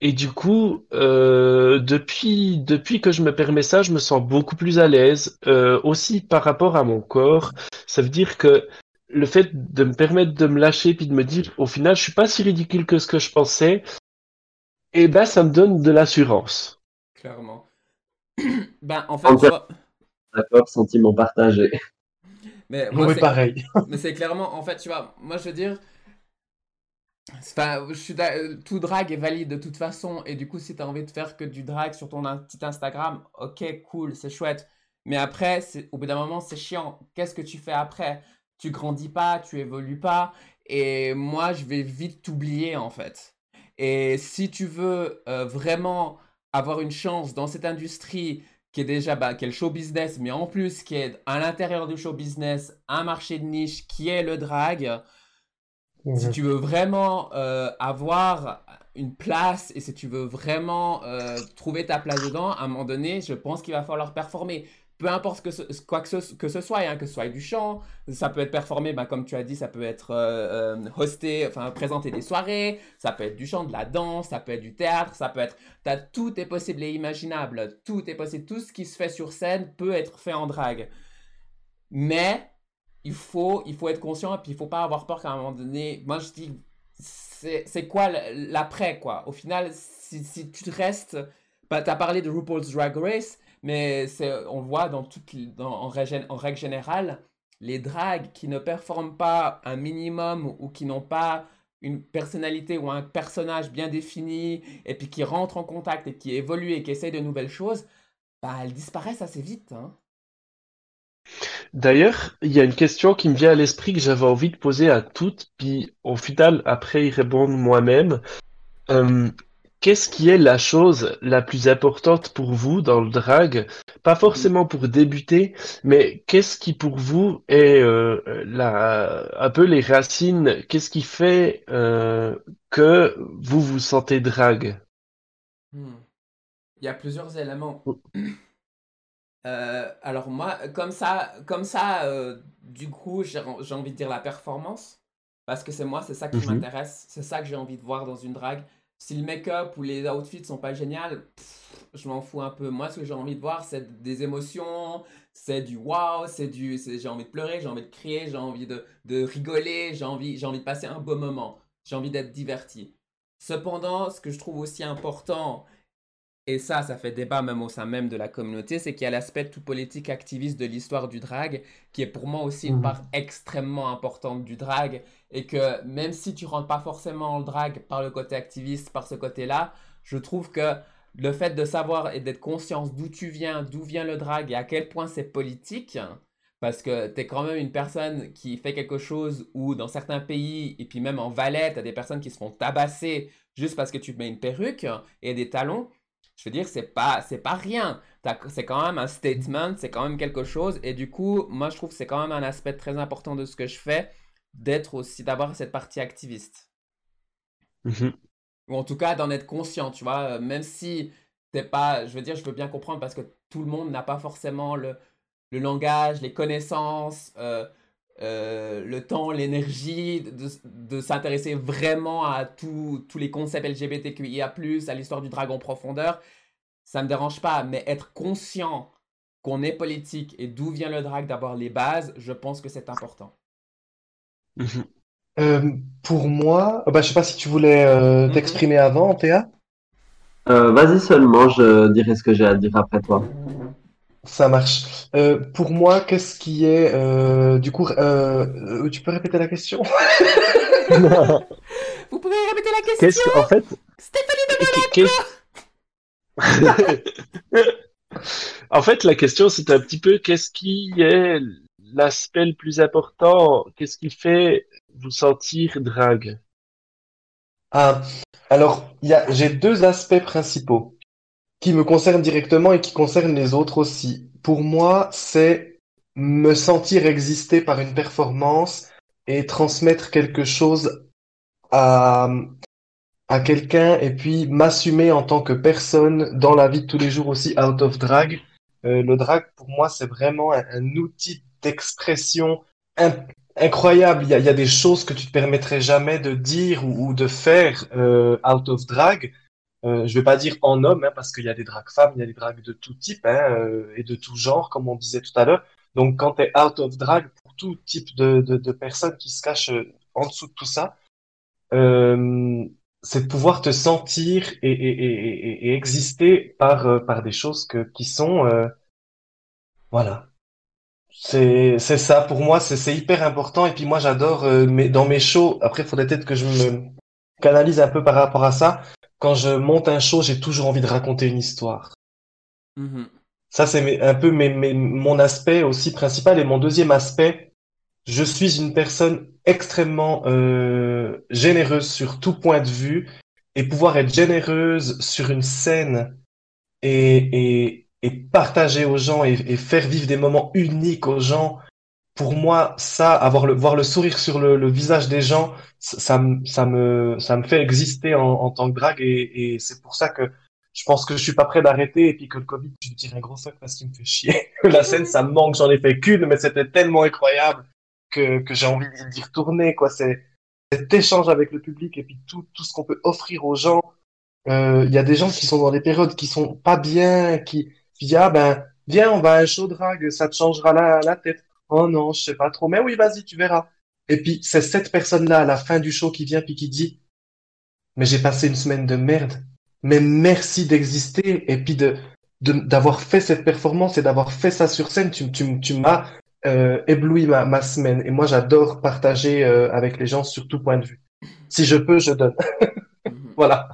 Et du coup, euh, depuis, depuis que je me permets ça, je me sens beaucoup plus à l'aise, aussi par rapport à mon corps. Ça veut dire que le fait de me permettre de me lâcher puis de me dire, au final, je suis pas si ridicule que ce que je pensais, et ben, ça me donne de l'assurance. Clairement. Ben, en fait, En tu vois, D'accord, sentiment partagé. mais moi, Oui, c'est- pareil. Mais c'est clairement, en fait, tu vois, moi je veux dire, enfin, je suis d'a- euh, tout drag est valide de toute façon, et du coup, si tu as envie de faire que du drag sur ton petit Instagram, ok, cool, c'est chouette. Mais après, c'est- au bout d'un moment, c'est chiant. Qu'est-ce que tu fais après? Tu grandis pas, tu évolues pas, et moi, je vais vite t'oublier en fait. Et si tu veux euh, vraiment avoir une chance dans cette industrie qui est déjà bah, qui est le show business, mais en plus qui est à l'intérieur du show business un marché de niche qui est le drag, si Mhm. tu veux vraiment euh, avoir une place et si tu veux vraiment euh, trouver ta place dedans, à un moment donné, je pense qu'il va falloir performer. Peu importe que ce, quoi que ce, que ce soit, hein, que ce soit du chant, ça peut être performé, bah, comme tu as dit, ça peut être euh, euh, hosté, enfin présenter des soirées, ça peut être du chant, de la danse, ça peut être du théâtre, ça peut être... Tout est possible et imaginable, tout est possible, tout ce qui se fait sur scène peut être fait en drague. Mais il faut, il faut être conscient et puis il faut pas avoir peur qu'à un moment donné, moi je dis, c'est quoi l'après, quoi? Au final, si, tu restes... Bah, t'as parlé de RuPaul's Drag Race, mais on voit dans toute, en, règle, générale, les drags qui ne performent pas un minimum ou qui n'ont pas une personnalité ou un personnage bien défini, et puis qui rentrent en contact et qui évoluent et qui essayent de nouvelles choses, bah, elles disparaissent assez vite. Hein. D'ailleurs, il y a une question qui me vient à l'esprit que j'avais envie de poser à toutes, puis au final, après y répondre moi-même. Euh, qu'est-ce qui est la chose la plus importante pour vous dans le drag? Pas forcément pour débuter, mais qu'est-ce qui pour vous est euh, la, un peu les racines? Qu'est-ce qui fait euh, que vous vous sentez drag? Hmm. Il y a plusieurs éléments. Euh, alors moi, comme ça, comme ça, du coup, j'ai j'ai envie de dire la performance, parce que c'est moi, c'est ça qui Mhm. m'intéresse, c'est ça que j'ai envie de voir dans une drague. Si le make-up ou les outfits sont pas géniaux, pff, je m'en fous un peu. Moi, ce que j'ai envie de voir, c'est des émotions, c'est du wow, c'est du, j'ai envie de pleurer, j'ai envie de crier, j'ai envie de, de rigoler, j'ai envie, j'ai envie de passer un beau moment, j'ai envie d'être diverti. Cependant, ce que je trouve aussi important et ça, ça fait débat même au sein même de la communauté, c'est qu'il y a l'aspect tout politique activiste de l'histoire du drag, qui est pour moi aussi une Mhm. part extrêmement importante du drag, et que même si tu rentres pas forcément dans le drag par le côté activiste, par ce côté-là, je trouve que le fait de savoir et d'être conscient d'où tu viens, d'où vient le drag et à quel point c'est politique, parce que tu es quand même une personne qui fait quelque chose où dans certains pays, et puis même en Valais, tu as des personnes qui se font tabasser juste parce que tu mets une perruque et des talons je veux dire, c'est pas, c'est pas rien. C'est quand même un statement, c'est quand même quelque chose. Et du coup, moi, je trouve que c'est quand même un aspect très important de ce que je fais, d'être aussi, d'avoir cette partie activiste. Mhm. Ou en tout cas, d'en être conscient, tu vois. euh, Même si t'es pas, je veux dire, je veux bien comprendre parce que tout le monde n'a pas forcément le, le langage, les connaissances, euh, euh, le temps, l'énergie de, de s'intéresser vraiment à tous tous les concepts LGBTQIA+, à l'histoire du dragon profondeur, ça me dérange pas, mais être conscient qu'on est politique et d'où vient le drag, d'avoir les bases, je pense que c'est important. Mhm. Euh, pour moi, euh, bah, je sais pas si tu voulais euh, Mhm. t'exprimer avant, Théa? Euh, vas-y seulement, je dirai ce que j'ai à dire après toi. Ça marche. Euh, pour moi, qu'est-ce qui est euh, du coup, euh, euh, tu peux répéter la question? Vous pouvez répéter la question Qu'est-ce que- en fait, Stéphanie de qu'est- En fait, la question, c'est un petit peu qu'est-ce qui est l'aspect le plus important? Qu'est-ce qui fait vous sentir drague? Ah, alors, il y a, j'ai deux aspects principaux qui me concernent directement et qui concernent les autres aussi. Pour moi, c'est me sentir exister par une performance et transmettre quelque chose à, à quelqu'un et puis m'assumer en tant que personne dans la vie de tous les jours aussi out of drag. Euh, le drag, pour moi, c'est vraiment un, outil d'expression in- incroyable. Il y a, y a des choses que tu te permettrais jamais de dire ou, ou de faire euh, out of drag. Euh, je vais pas dire en homme, hein, parce qu'il y a des drag femmes, il y a des drags de tout type hein, euh, et de tout genre, comme on disait tout à l'heure. Donc, quand tu es out of drag, pour tout type de, de, de personnes qui se cachent euh, en dessous de tout ça, euh, c'est de pouvoir te sentir et, et, et, et, exister par, euh, par des choses que, qui sont... euh, voilà. C'est, ça, pour moi, c'est, hyper important. Et puis moi, j'adore, mes, dans mes shows, après, il faudrait peut-être que je me canalise un peu par rapport à ça. Quand je monte un show, j'ai toujours envie de raconter une histoire. Mhm. Ça, c'est un peu mes, mes- mon aspect aussi principal. Et mon deuxième aspect, je suis une personne extrêmement euh, généreuse sur tout point de vue. Et pouvoir être généreuse sur une scène et, et, et partager aux gens et, et faire vivre des moments uniques aux gens, pour moi, ça, avoir le, voir le sourire sur le, le visage des gens, ça, me- ça me, ça me fait exister en, en tant que drague et, et c'est pour ça que je pense que je suis pas prêt d'arrêter et puis que le Covid, je lui tire un gros fuck parce qu'il me fait chier. La scène, ça me manque, j'en ai fait qu'une, mais c'était tellement incroyable que, que j'ai envie d'y retourner, quoi. C'est cet échange avec le public et puis tout, tout ce qu'on peut offrir aux gens. Euh, Il y a des gens qui sont dans des périodes qui sont pas bien, qui, qui disent, ah ben, viens, on va à un show drague, ça te changera la, la tête. Oh non, je sais pas trop. Mais oui, vas-y, tu verras. Et puis, c'est cette personne-là, à la fin du show, qui vient puis qui dit, mais j'ai passé une semaine de merde. Mais merci d'exister et puis de, de- d'avoir fait cette performance et d'avoir fait ça sur scène. Tu, tu, tu m'as euh, ébloui ma, ma semaine. Et moi, j'adore partager euh, avec les gens sur tout point de vue. Si je peux, je donne. Mhm. Voilà.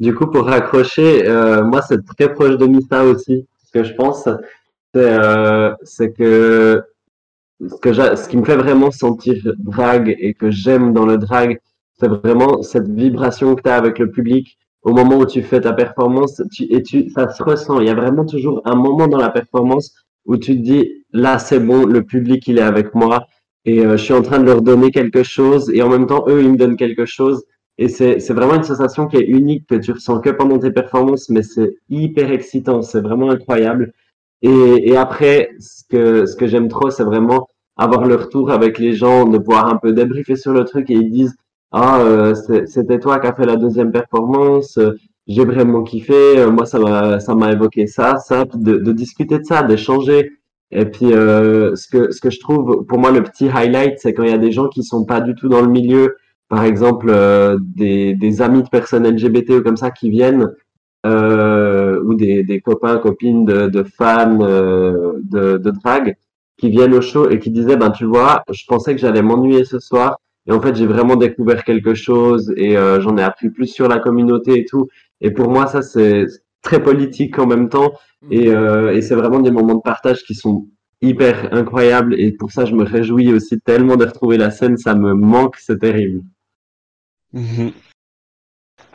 Du coup, pour raccrocher, euh, moi, c'est très proche de Mista aussi. Ce que je pense, c'est euh, c'est que ce que ce qui me fait vraiment sentir drag et que j'aime dans le drag, c'est vraiment cette vibration que tu as avec le public au moment où tu fais ta performance. Tu, et tu, ça se ressent. Il y a vraiment toujours un moment dans la performance où tu te dis, là, c'est bon, le public, il est avec moi et euh, je suis en train de leur donner quelque chose et en même temps, eux, ils me donnent quelque chose. Et c'est vraiment une sensation qui est unique, que tu ressens que pendant tes performances, mais c'est hyper excitant, c'est vraiment incroyable. Et, après, ce que, j'aime trop, c'est vraiment avoir le retour avec les gens, de pouvoir un peu débriefer sur le truc et ils disent, ah, euh, c'était toi qui as fait la deuxième performance, euh, j'ai vraiment kiffé, euh, moi ça m'a, évoqué ça, ça, de, discuter de ça, d'échanger. Et puis, ce que, ce que je trouve, pour moi, le petit highlight, c'est quand il y a des gens qui sont pas du tout dans le milieu, par exemple, des, amis de personnes LGBT ou comme ça qui viennent, ou des, des copains, copines de, de fans euh, de, de drag qui viennent au show et qui disaient, ben tu vois, je pensais que j'allais m'ennuyer ce soir, et en fait j'ai vraiment découvert quelque chose et euh, j'en ai appris plus sur la communauté et tout. Et pour moi, ça c'est très politique en même temps, et, euh, et c'est vraiment des moments de partage qui sont hyper incroyables. Et pour ça, je me réjouis aussi tellement de retrouver la scène. Ça me manque, c'est terrible.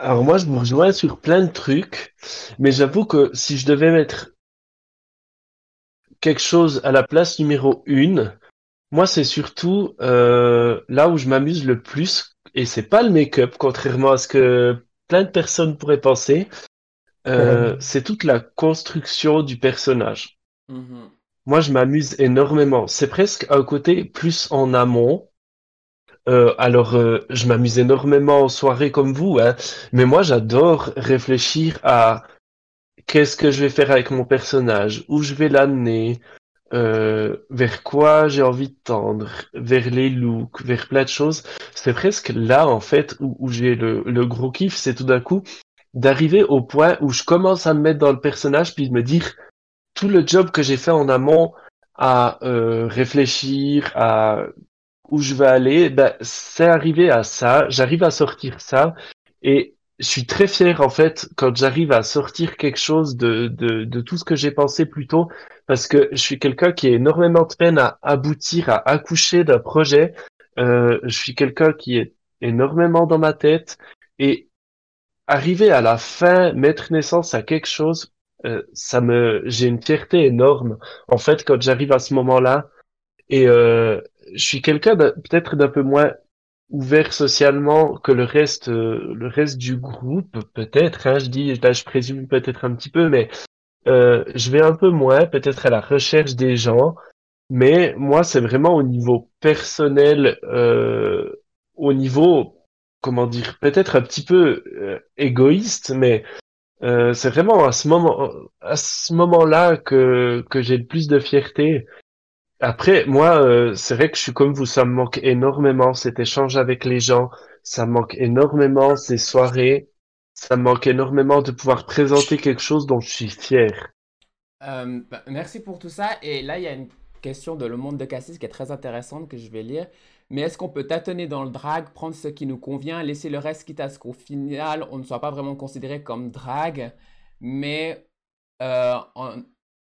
Alors moi, je vous rejoins sur plein de trucs, mais j'avoue que si je devais mettre quelque chose à la place numéro une, moi, c'est surtout euh, là où je m'amuse le plus, et c'est pas le make-up, contrairement à ce que plein de personnes pourraient penser, euh, c'est toute la construction du personnage. Mhm. Moi, je m'amuse énormément. C'est presque un côté plus en amont. Euh, alors, euh, je m'amuse énormément en soirée comme vous, hein, mais moi, j'adore réfléchir à qu'est-ce que je vais faire avec mon personnage, où je vais l'amener, euh, vers quoi j'ai envie de tendre, vers les looks, vers plein de choses. C'est presque là, en fait, où, j'ai le, gros kiff, c'est tout d'un coup d'arriver au point où je commence à me mettre dans le personnage, puis de me dire tout le job que j'ai fait en amont à réfléchir à où je vais aller, ben, c'est arrivé à ça, j'arrive à sortir ça, et je suis très fier en fait quand j'arrive à sortir quelque chose de, de, de tout ce que j'ai pensé plus tôt, parce que je suis quelqu'un qui a énormément de peine à aboutir, à accoucher d'un projet, euh, je suis quelqu'un qui est énormément dans ma tête, et arriver à la fin, mettre naissance à quelque chose, euh, ça me, j'ai une fierté énorme en fait quand j'arrive à ce moment-là. Et euh, je suis quelqu'un peut-être d'un peu moins ouvert socialement que le reste, euh, le reste du groupe, peut-être. Hein, je dis, là, je présume peut-être un petit peu, mais euh, je vais un peu moins, peut-être à la recherche des gens. Mais moi, c'est vraiment au niveau personnel, euh, au niveau, comment dire, peut-être un petit peu euh, égoïste, mais euh, c'est vraiment à ce moment, à ce moment-là que que j'ai le plus de fierté. Après, moi, euh, c'est vrai que je suis comme vous, ça me manque énormément cet échange avec les gens, ça me manque énormément ces soirées, ça me manque énormément de pouvoir présenter quelque chose dont je suis fier. Euh, bah, merci pour tout ça. Et là, il y a une question de Le Monde de Cassis qui est très intéressante que je vais lire. Mais est-ce qu'on peut tâtonner dans le drag, prendre ce qui nous convient, laisser le reste, quitte à ce qu'au final, on ne soit pas vraiment considéré comme drag, mais, euh,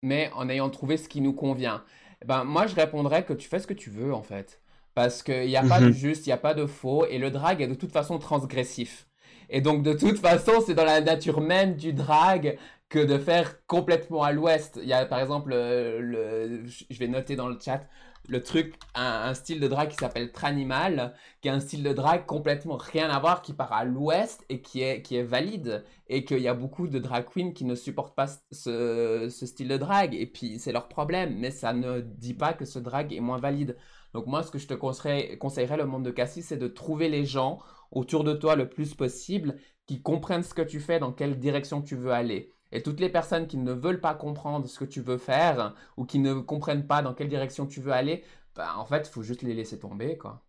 mais en ayant trouvé ce qui nous convient? Ben, moi, je répondrais que tu fais ce que tu veux, en fait. Parce qu'il n'y a pas de Mhm. juste, il n'y a pas de faux, et le drag est de toute façon transgressif. Et donc, de toute façon, c'est dans la nature même du drag que de faire complètement à l'ouest. Il y a par exemple, euh, le, je vais noter dans le chat, le truc, un, style de drag qui s'appelle Tranimal, qui est un style de drag complètement rien à voir, qui part à l'ouest et qui est, qui est valide. Et qu'il y a beaucoup de drag queens qui ne supportent pas ce, ce style de drag. Et puis c'est leur problème, mais ça ne dit pas que ce drag est moins valide. Donc moi, ce que je te conseillerais, conseillerais le monde de Cassis, c'est de trouver les gens autour de toi le plus possible qui comprennent ce que tu fais, dans quelle direction tu veux aller. Et toutes les personnes qui ne veulent pas comprendre ce que tu veux faire ou qui ne comprennent pas dans quelle direction tu veux aller, bah, en fait, il faut juste les laisser tomber, quoi.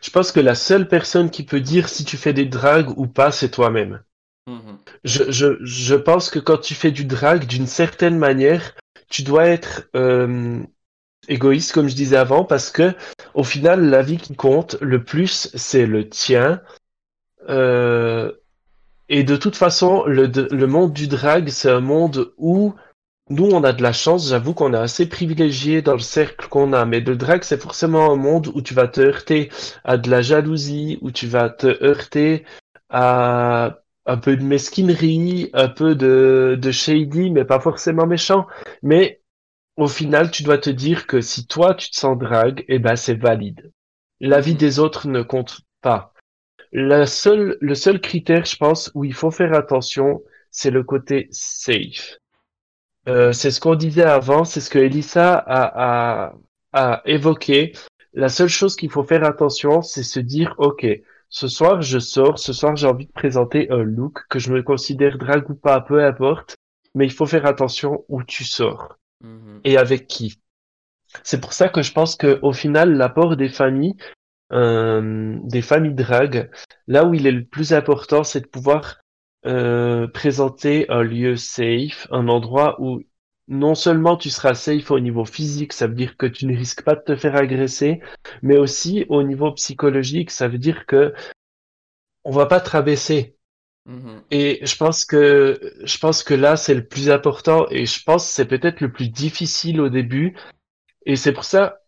Je pense que la seule personne qui peut dire si tu fais des dragues ou pas, c'est toi-même. Mhm. Je, je, je pense que quand tu fais du drag, d'une certaine manière, tu dois être euh, égoïste, comme je disais avant, parce que au final, la vie qui compte le plus, c'est le tien. Euh, et de toute façon, le, le monde du drag, c'est un monde où nous, on a de la chance, j'avoue qu'on est assez privilégié dans le cercle qu'on a, mais le drag, c'est forcément un monde où tu vas te heurter à de la jalousie, où tu vas te heurter à un peu de mesquinerie, un peu de, de shady, mais pas forcément méchant. Mais au final, tu dois te dire que si toi, tu te sens drag, eh ben, c'est valide. La vie des autres ne compte pas. La seule, le seul critère, je pense, où il faut faire attention, c'est le côté safe. Euh, c'est ce qu'on disait avant, c'est ce que Elissa a, a, a évoqué. La seule chose qu'il faut faire attention, c'est se dire, OK, ce soir je sors, ce soir j'ai envie de présenter un look, que je me considère drag ou pas, peu importe, mais il faut faire attention où tu sors Mhm. et avec qui. C'est pour ça que je pense que au final, l'apport des familles, euh, des familles drag, là où il est le plus important, c'est de pouvoir euh, présenter un lieu safe, un endroit où non seulement tu seras safe au niveau physique, ça veut dire que tu ne risques pas de te faire agresser, mais aussi au niveau psychologique, ça veut dire que on va pas te rabaisser. Mhm. Et je pense que je pense que là c'est le plus important et je pense que c'est peut-être le plus difficile au début et c'est pour ça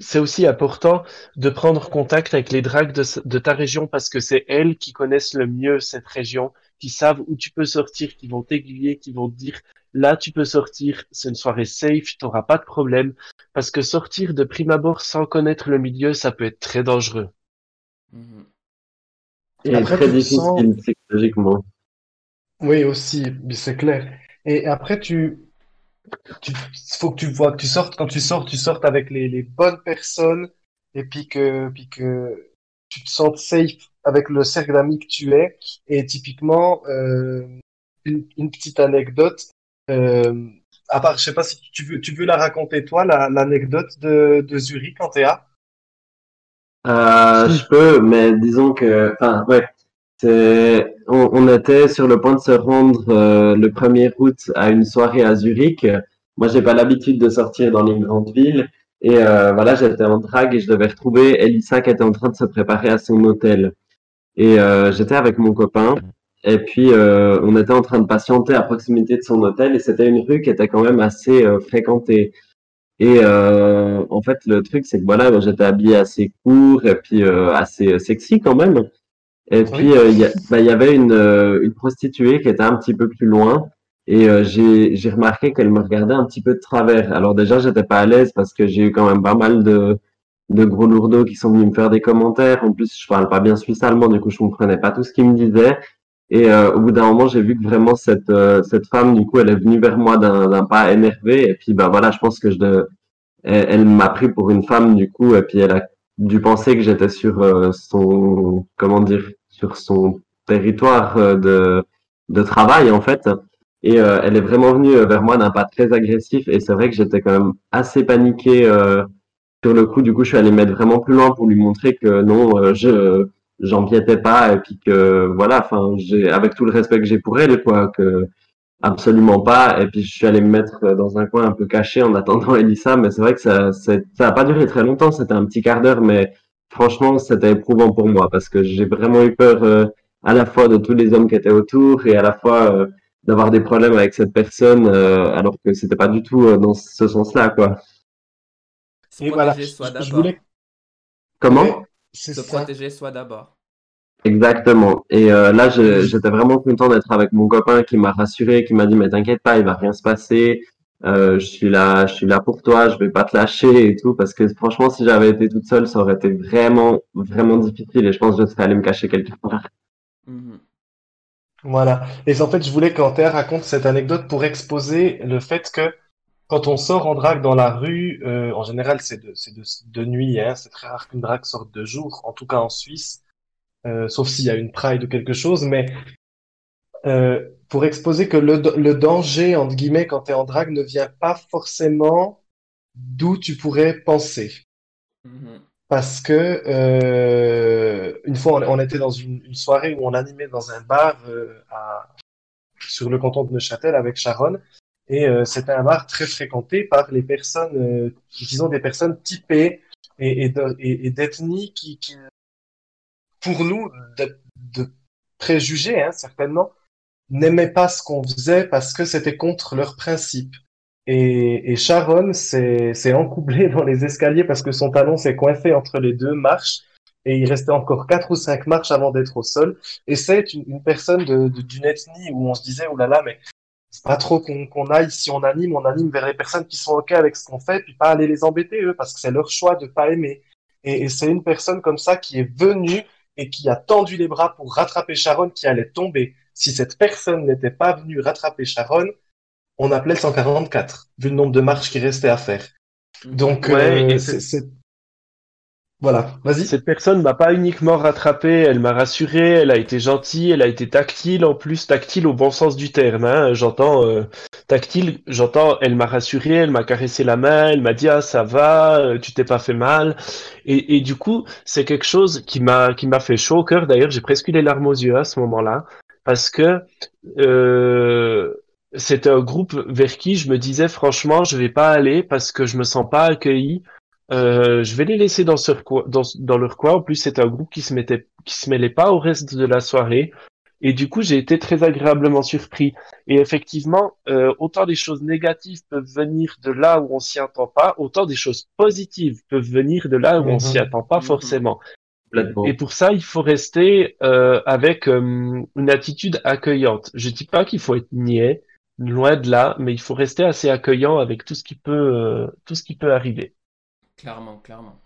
c'est aussi important de prendre contact avec les drags de, de ta région parce que c'est elles qui connaissent le mieux cette région, qui savent où tu peux sortir, qui vont t'aiguiller, qui vont te dire là tu peux sortir, c'est une soirée safe, tu n'auras pas de problème parce que sortir de prime abord sans connaître le milieu, ça peut être très dangereux. Mhm. Et Après, très difficile sens- psychologiquement. Oui, aussi, c'est clair. Et après, tu, tu, faut que tu vois, que tu sortes, quand tu sors, tu sortes avec les, les bonnes personnes, et puis que, puis que tu te sens safe avec le cercle d'amis que tu es. Et typiquement, euh, une, une petite anecdote, euh, à part, je sais pas si tu veux, tu veux la raconter toi, la, l'anecdote de, de Zurich théâtre? Euh, je peux, mais disons que, enfin, ouais, on, on était sur le point de se rendre euh, le 1er août à une soirée à Zurich. Moi, j'ai pas l'habitude de sortir dans les grandes villes. Et euh, voilà, j'étais en drague et je devais retrouver Elissa qui était en train de se préparer à son hôtel. Et euh, j'étais avec mon copain. Et puis, euh, on était en train de patienter à proximité de son hôtel. Et c'était une rue qui était quand même assez euh, fréquentée. Et euh, en fait, le truc, c'est que voilà, j'étais habillé assez court et puis assez sexy quand même. Et puis, euh, il y, a- bah, y avait une, euh, une prostituée qui était un petit peu plus loin. Et euh, j'ai j'ai remarqué qu'elle me regardait un petit peu de travers. Alors déjà, j'étais pas à l'aise parce que j'ai eu quand même pas mal de, de gros lourdeaux qui sont venus me faire des commentaires. En plus, je parle pas bien suisse-allemand, du coup, je comprenais pas tout ce qu'ils me disaient. Et euh, au bout d'un moment, j'ai vu que vraiment cette euh, cette femme, du coup, elle est venue vers moi d'un d'un pas énervé. Et puis, bah voilà, je pense que je de, elle, elle m'a pris pour une femme, du coup, et puis elle a dû penser que j'étais sur euh, son, comment dire, sur son territoire euh, de de travail en fait. Et euh, elle est vraiment venue euh, vers moi d'un pas très agressif. Et c'est vrai que j'étais quand même assez paniqué euh, sur le coup. Du coup, je suis allé mettre vraiment plus loin pour lui montrer que non, euh, je j'empiétais pas et puis que voilà. Enfin, j'ai avec tout le respect que j'ai pour elle, quoi, que absolument pas. Et puis je suis allé me mettre dans un coin un peu caché en attendant Elissa. Mais c'est vrai que ça c'est- ça a pas duré très longtemps. C'était un petit quart d'heure, mais franchement, c'était éprouvant pour moi parce que j'ai vraiment eu peur euh, à la fois de tous les hommes qui étaient autour et à la fois euh, d'avoir des problèmes avec cette personne euh, alors que c'était pas du tout euh, dans ce sens-là quoi. Se Et voilà, protéger soi je d'abord. voulais, Comment? Se ça. protéger soi d'abord. Exactement. Et euh, là j'étais vraiment content d'être avec mon copain qui m'a rassuré, qui m'a dit mais t'inquiète pas, il va rien se passer. Euh, je suis là, je suis là pour toi, je vais pas te lâcher et tout parce que franchement si j'avais été toute seule, ça aurait été vraiment vraiment difficile et je pense que je serais allé me cacher quelque part. Mhm. Voilà. Et en fait, je voulais qu'Anter raconte cette anecdote pour exposer le fait que quand on sort en drague dans la rue, euh, en général, c'est de, c'est de, de nuit, hein, c'est très rare qu'une drague sorte de jour, en tout cas en Suisse, euh, sauf s'il y a une pride ou quelque chose, mais euh, pour exposer que le, le danger, entre guillemets, quand tu es en drague, ne vient pas forcément d'où tu pourrais penser. Mhm. parce que euh, une fois on, on était dans une, une soirée où on animait dans un bar à, sur le canton de Neuchâtel avec Sharon et euh, c'était un bar très fréquenté par les personnes, euh, disons des personnes typées et, et de- et- et d'ethnie qui, qui, pour nous, de, de préjugés hein, certainement, n'aimaient pas ce qu'on faisait parce que c'était contre leurs principes. Et, et Sharon s'est encoublée dans les escaliers parce que son talon s'est coincé entre les deux marches et il restait encore quatre ou cinq marches avant d'être au sol. Et c'est une, personne de- de- d'une ethnie où on se disait, oh là là, mais c'est pas trop qu'on qu'on aille, si on anime, on anime vers les personnes qui sont OK avec ce qu'on fait, puis pas aller les embêter, eux, parce que c'est leur choix de pas aimer. Et c'est une personne comme ça qui est venue et qui a tendu les bras pour rattraper Sharon qui allait tomber. Si cette personne n'était pas venue rattraper Sharon, on appelait le 144, vu le nombre de marches qui restait à faire. Donc, Ouais, euh, c'est- voilà, vas-y. Cette personne m'a pas uniquement rattrapé, elle m'a rassuré, elle a été gentille, elle a été tactile, en plus tactile au bon sens du terme. Hein. J'entends euh, tactile, j'entends, elle m'a rassuré, elle m'a caressé la main, elle m'a dit ah ça va, euh, tu t'es pas fait mal. Et, et du coup, c'est quelque chose qui m'a qui m'a fait chaud au cœur. D'ailleurs, j'ai presque eu les larmes aux yeux à ce moment-là, parce que euh, c'était un groupe vers qui je me disais franchement, je vais pas aller parce que je me sens pas accueilli. Euh, je vais les laisser dans, ce dans, dans leur coin. En plus, c'est un groupe qui se mettait, qui se mêlait pas au reste de la soirée. Et du coup, j'ai été très agréablement surpris. Et effectivement, euh, autant des choses négatives peuvent venir de là où on s'y attend pas, autant des choses positives peuvent venir de là où on Mhm. s'y attend pas Mhm. forcément. Et pour ça, il faut rester euh, avec euh, une attitude accueillante. Je dis pas qu'il faut être niais, loin de là, mais il faut rester assez accueillant avec tout ce qui peut, euh, tout ce qui peut arriver. Clairement, clairement.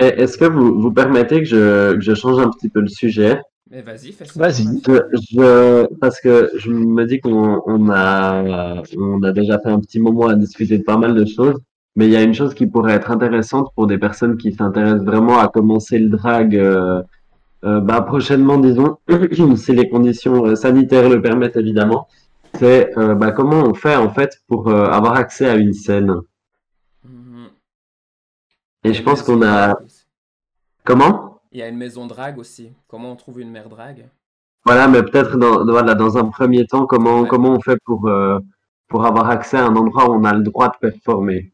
Et Est-ce que vous, vous permettez que je, que je change un petit peu le sujet? Mais vas-y, fais ça. Vas-y. Je, je- parce que je me dis qu'on on a, on a déjà fait un petit moment à discuter de pas mal de choses, mais il y a une chose qui pourrait être intéressante pour des personnes qui s'intéressent vraiment à commencer le drag euh, euh, bah, prochainement, disons, si les conditions euh, sanitaires le permettent évidemment. C'est euh, bah, comment on fait en fait pour euh, avoir accès à une scène? Et je pense qu'on a comment? Il y a une maison drague aussi. Comment on trouve une mère drague? Voilà, mais peut-être dans, voilà, dans un premier temps, comment, Ouais. comment on fait pour, euh, pour avoir accès à un endroit où on a le droit de performer?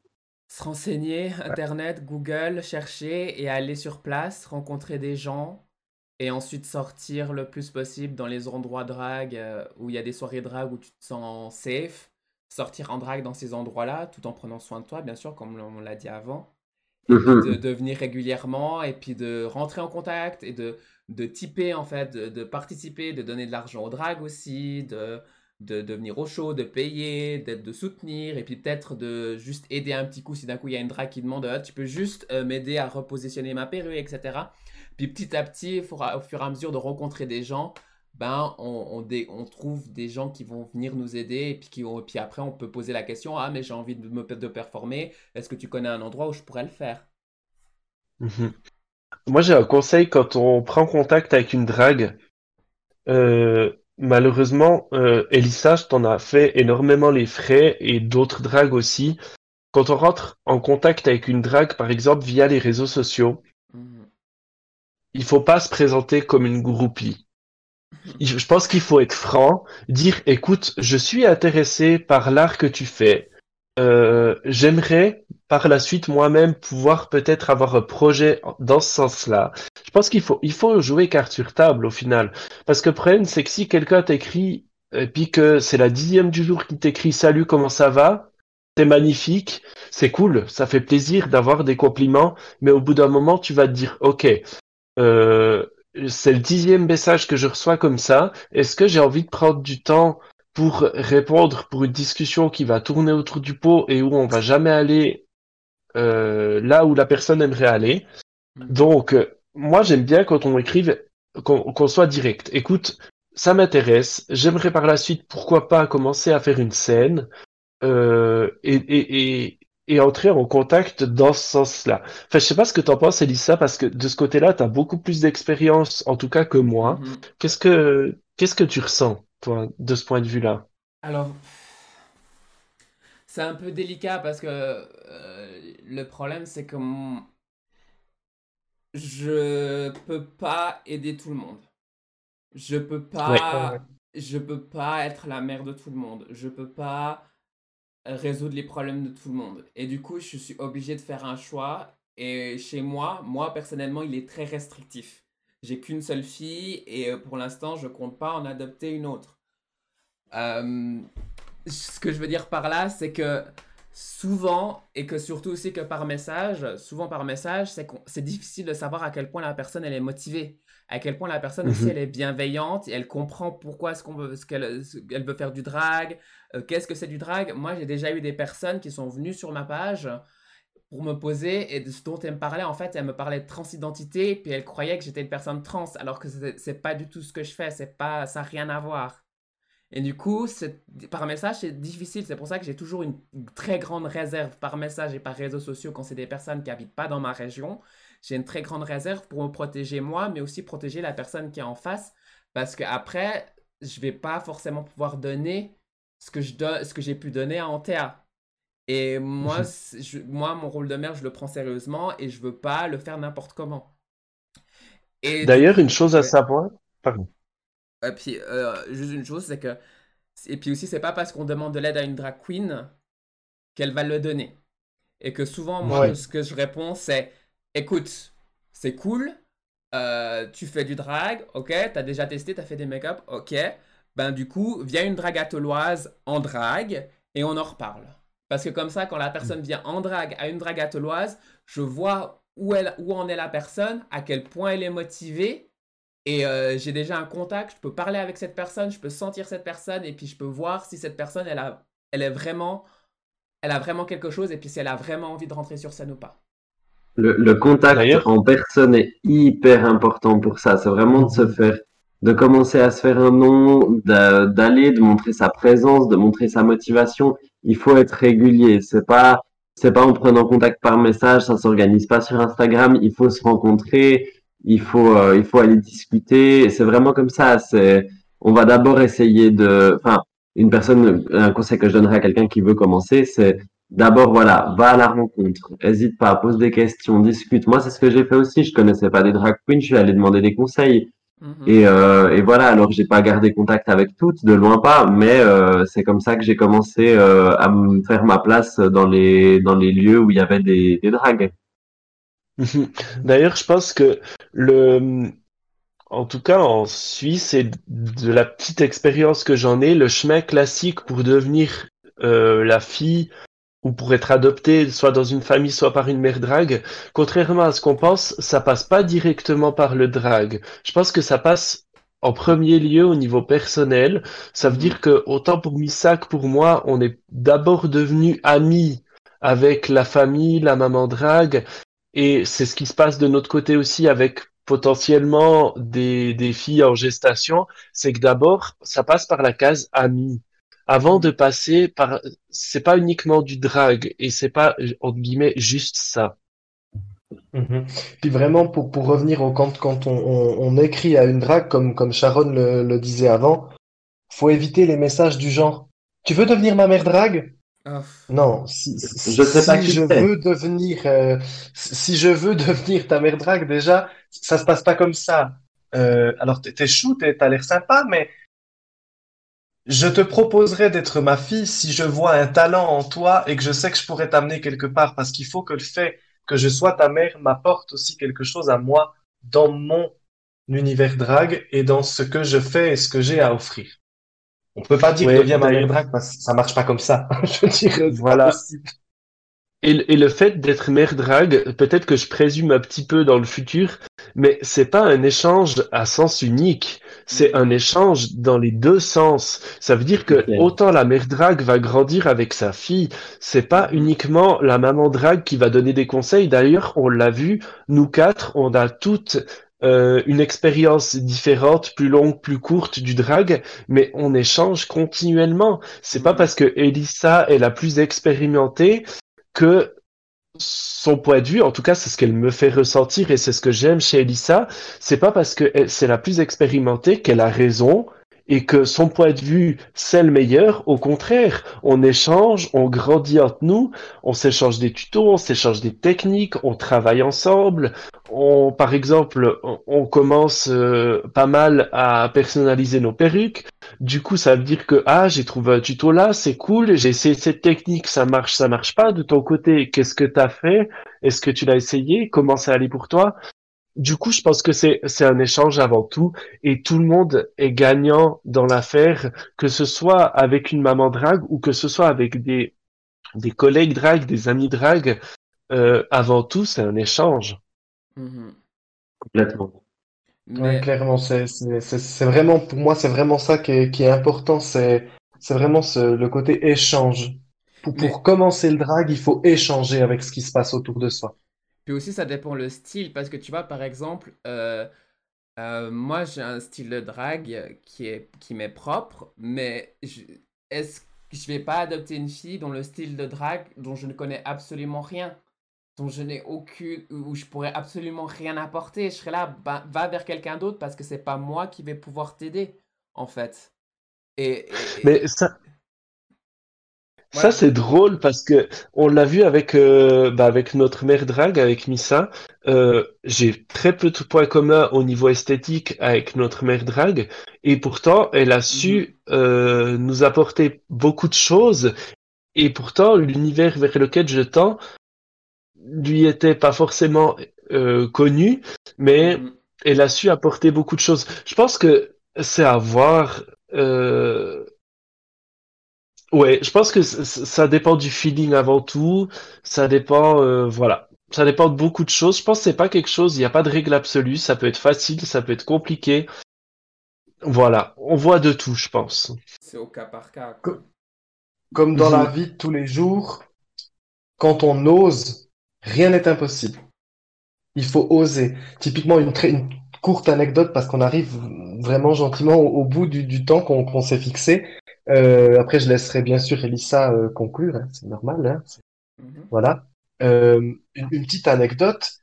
Se renseigner, Internet, Google, chercher et aller sur place, rencontrer des gens et ensuite sortir le plus possible dans les endroits drague euh, où il y a des soirées drague où tu te sens safe. Sortir en drague dans ces endroits-là tout en prenant soin de toi, bien sûr, comme on l'a dit avant. Mhm. de, de venir régulièrement et puis de rentrer en contact et de, de typer en fait, de, de participer, de donner de l'argent aux dragues aussi, de, de, de venir au show, de payer, d'être, de soutenir et puis peut-être de juste aider un petit coup si d'un coup il y a une drague qui demande Ah, tu peux juste euh, m'aider à repositionner ma perruque, etc. Puis petit à petit, au fur et à mesure de rencontrer des gens, ben on, on, dé- on trouve des gens qui vont venir nous aider et puis, qui ont, puis après on peut poser la question Ah, mais j'ai envie de me de performer, est-ce que tu connais un endroit où je pourrais le faire Mhm. Moi, j'ai un conseil quand on prend contact avec une drague. Euh, malheureusement, euh, Elissa, je t'en as fait énormément les frais et d'autres dragues aussi. Quand on rentre en contact avec une drague, par exemple, via les réseaux sociaux, Mhm. il faut pas se présenter comme une groupie. Je pense qu'il faut être franc, dire, écoute, je suis intéressé par l'art que tu fais. Euh, j'aimerais par la suite moi-même pouvoir peut-être avoir un projet dans ce sens-là. Je pense qu'il faut, il faut jouer carte sur table au final. Parce que le problème, c'est que si quelqu'un t'écrit, et puis que c'est la dixième du jour qui t'écrit Salut, comment ça va? C'est magnifique, c'est cool, ça fait plaisir d'avoir des compliments, mais au bout d'un moment, tu vas te dire, OK, euh, c'est le dixième message que je reçois comme ça. Est-ce que j'ai envie de prendre du temps pour répondre pour une discussion qui va tourner autour du pot et où on va jamais aller euh, là où la personne aimerait aller? Mhm. Donc, euh, moi, j'aime bien quand on écrive, qu'on qu'on soit direct. Écoute, ça m'intéresse. J'aimerais par la suite, pourquoi pas, commencer à faire une scène euh, et, et, et, et entrer en contact dans ce sens-là. Enfin, je sais pas ce que t'en penses, Elissa, parce que de ce côté-là, t'as beaucoup plus d'expérience, en tout cas que moi. Mhm. Qu'est-ce que qu'est-ce que tu ressens, toi, de ce point de vue-là? Alors, c'est un peu délicat parce que euh, le problème, c'est que mon- je peux pas aider tout le monde. Je peux pas, je peux pas être la mère de tout le monde. Je peux pas résoudre les problèmes de tout le monde. Et du coup, je suis obligé de faire un choix. Et chez moi, moi personnellement, il est très restrictif. J'ai qu'une seule fille et euh, pour l'instant, je compte pas en adopter une autre. Ce que je veux dire par là, c'est que souvent, et que surtout aussi que par message, souvent par message, c'est, c'est difficile de savoir à quel point la personne elle est motivée, à quel point la personne aussi mhm. elle est bienveillante, et elle comprend pourquoi est-ce qu'on veut, ce qu'elle, elle veut faire du drag, euh, qu'est-ce que c'est du drag. Moi, j'ai déjà eu des personnes qui sont venues sur ma page pour me poser et de ce dont elle me parlait, en fait, elle me parlait de transidentité, puis elle croyait que j'étais une personne trans, alors que c'est, c'est pas du tout ce que je fais, c'est pas, ça n'a rien à voir. Et du coup, par message, c'est difficile. C'est pour ça que j'ai toujours une très grande réserve par message et par réseaux sociaux quand c'est des personnes qui habitent pas dans ma région. J'ai une très grande réserve pour me protéger moi, mais aussi protéger la personne qui est en face. Parce qu'après, je vais pas forcément pouvoir donner ce que, je ce que j'ai pu donner à Antea. Et moi, moi, mon rôle de mère, je le prends sérieusement et je veux pas le faire n'importe comment. D'ailleurs, une chose à savoir. Pardon. Et puis, euh, juste une chose, c'est que. Et puis aussi, c'est pas parce qu'on demande de l'aide à une drag queen qu'elle va le donner. Et que souvent, moi, ce que je réponds, c'est écoute, c'est cool, euh, tu fais du drag, ok, t'as déjà testé, t'as fait des make-up, ok. Ben, du coup, viens une dragatoloise en drag et on en reparle. Parce que comme ça, quand la personne vient en drag à une dragatoloise, je vois où, elle, où en est la personne, à quel point elle est motivée et euh, j'ai déjà un contact, je peux parler avec cette personne, je peux sentir cette personne et puis je peux voir si cette personne, elle a, elle est vraiment, elle a vraiment quelque chose et puis si elle a vraiment envie de rentrer sur scène ou pas. Le, contact en personne est hyper important pour ça. C'est vraiment de se faire, de commencer à se faire un nom, d'aller, de montrer sa présence, de montrer sa motivation. Il faut être régulier. C'est pas, c'est pas en prenant contact par message, ça s'organise pas sur Instagram. Il faut se rencontrer il faut, euh, il faut aller discuter. C'est vraiment comme ça. C'est, on va d'abord essayer de, enfin, une personne, un conseil que je donnerais à quelqu'un qui veut commencer, c'est d'abord, voilà, va à la rencontre. Hésite pas, pose des questions, discute. Moi, c'est ce que j'ai fait aussi. Je connaissais pas des drag queens, je suis allé demander des conseils. Et, euh, et voilà, alors j'ai pas gardé contact avec toutes, de loin pas, mais euh, c'est comme ça que j'ai commencé euh, à me faire ma place dans les dans les lieux où il y avait des, des drags. D'ailleurs, je pense que le, en tout cas en Suisse et de la petite expérience que j'en ai, le chemin classique pour devenir euh, la fille ou pour être adopté, soit dans une famille, soit par une mère drague, contrairement à ce qu'on pense, ça passe pas directement par le drag. Je pense que ça passe en premier lieu au niveau personnel. Ça veut dire que autant pour Missak, pour moi, on est d'abord devenu amis avec la famille, la maman drague, et c'est ce qui se passe de notre côté aussi avec potentiellement des, des filles en gestation, c'est que d'abord, ça passe par la case ami. Avant de passer par, c'est pas uniquement du drag et c'est pas, entre guillemets, juste ça. Mhm. Puis vraiment, pour, pour revenir au quand, quand on, on, écrit à une drague, comme, comme Sharon le, le disait avant, faut éviter les messages du genre Tu veux devenir ma mère drague? Non, si, je veux devenir, euh, si je veux devenir ta mère drague, déjà, ça se passe pas comme ça. Euh, alors, t'es chou, t'as l'air sympa, mais je te proposerais d'être ma fille si je vois un talent en toi et que je sais que je pourrais t'amener quelque part, parce qu'il faut que le fait que je sois ta mère m'apporte aussi quelque chose à moi dans mon univers drague et dans ce que je fais et ce que j'ai à offrir. On peut pas dire deviens ma mère drague parce que ça marche pas comme ça. je dire, voilà. Et, et, le fait d'être mère drague, peut-être que je présume un petit peu dans le futur, mais c'est pas un échange à sens unique. C'est un échange dans les deux sens. Ça veut dire que autant la mère drague va grandir avec sa fille, c'est pas uniquement la maman drague qui va donner des conseils. D'ailleurs, on l'a vu, nous quatre, on a toutes euh, une expérience différente, plus longue, plus courte du drag, mais on échange continuellement. C'est pas parce que Elissa est la plus expérimentée que son point de vue, en tout cas, c'est ce qu'elle me fait ressentir et c'est ce que j'aime chez Elissa. C'est pas parce que c'est la plus expérimentée qu'elle a raison et que son point de vue, c'est le meilleur. Au contraire, on échange, on grandit entre nous, on s'échange des tutos, on s'échange des techniques, on travaille ensemble. On, par exemple, on, commence euh, pas mal à personnaliser nos perruques. Du coup, ça veut dire que, ah, j'ai trouvé un tuto là, c'est cool, j'ai essayé cette technique, ça marche, ça marche pas. De ton côté, qu'est-ce que tu as fait? Est-ce que tu l'as essayé? Comment ça allait pour toi? Du coup, je pense que c'est c'est un échange avant tout et tout le monde est gagnant dans l'affaire, que ce soit avec une maman drague ou que ce soit avec des des collègues drague, des amis drague. Euh, avant tout, c'est un échange. Mhm. Complètement. Ouais, clairement, c'est c'est- c'est- c'est vraiment, pour moi, c'est vraiment ça qui est, qui est important, c'est c'est vraiment ce, le côté échange. Pour, mais pour commencer le drag, il faut échanger avec ce qui se passe autour de soi. Puis aussi ça dépend le style parce que tu vois par exemple euh, euh, moi j'ai un style de drague qui est qui m'est propre, mais est-ce que je vais pas adopter une fille dont le style de drague dont je ne connais absolument rien, dont je n'ai aucune où je pourrais absolument rien apporter? Je serais là, bah, va vers quelqu'un d'autre parce que c'est pas moi qui vais pouvoir t'aider en fait. Mais ça, Ça, c'est drôle parce que on l'a vu avec, euh, bah, avec notre mère drague, avec Missa. Euh, j'ai très peu de points communs au niveau esthétique avec notre mère drague. Et pourtant, elle a Mhm. su euh, nous apporter beaucoup de choses. Et pourtant, l'univers vers lequel je tends lui était pas forcément euh, connu, mais Mhm. elle a su apporter beaucoup de choses. Je pense que c'est à voir. euh, Ouais, je pense que ça dépend du feeling avant tout. Ça dépend, euh, voilà. Ça dépend de beaucoup de choses. Je pense que c'est pas quelque chose, il n'y a pas de règle absolue. Ça peut être facile, ça peut être compliqué. Voilà. On voit de tout, je pense. C'est au cas par cas, quoi. Comme dans la vie de tous les jours, quand on ose, rien n'est impossible. Il faut oser. Typiquement, une, très- une courte anecdote parce qu'on arrive vraiment gentiment au, au bout du, du temps qu'on qu'on s'est fixé. Euh, après, je laisserai bien sûr Elissa euh, conclure, hein, c'est normal, hein, Mhm. voilà. Euh, une, une petite anecdote.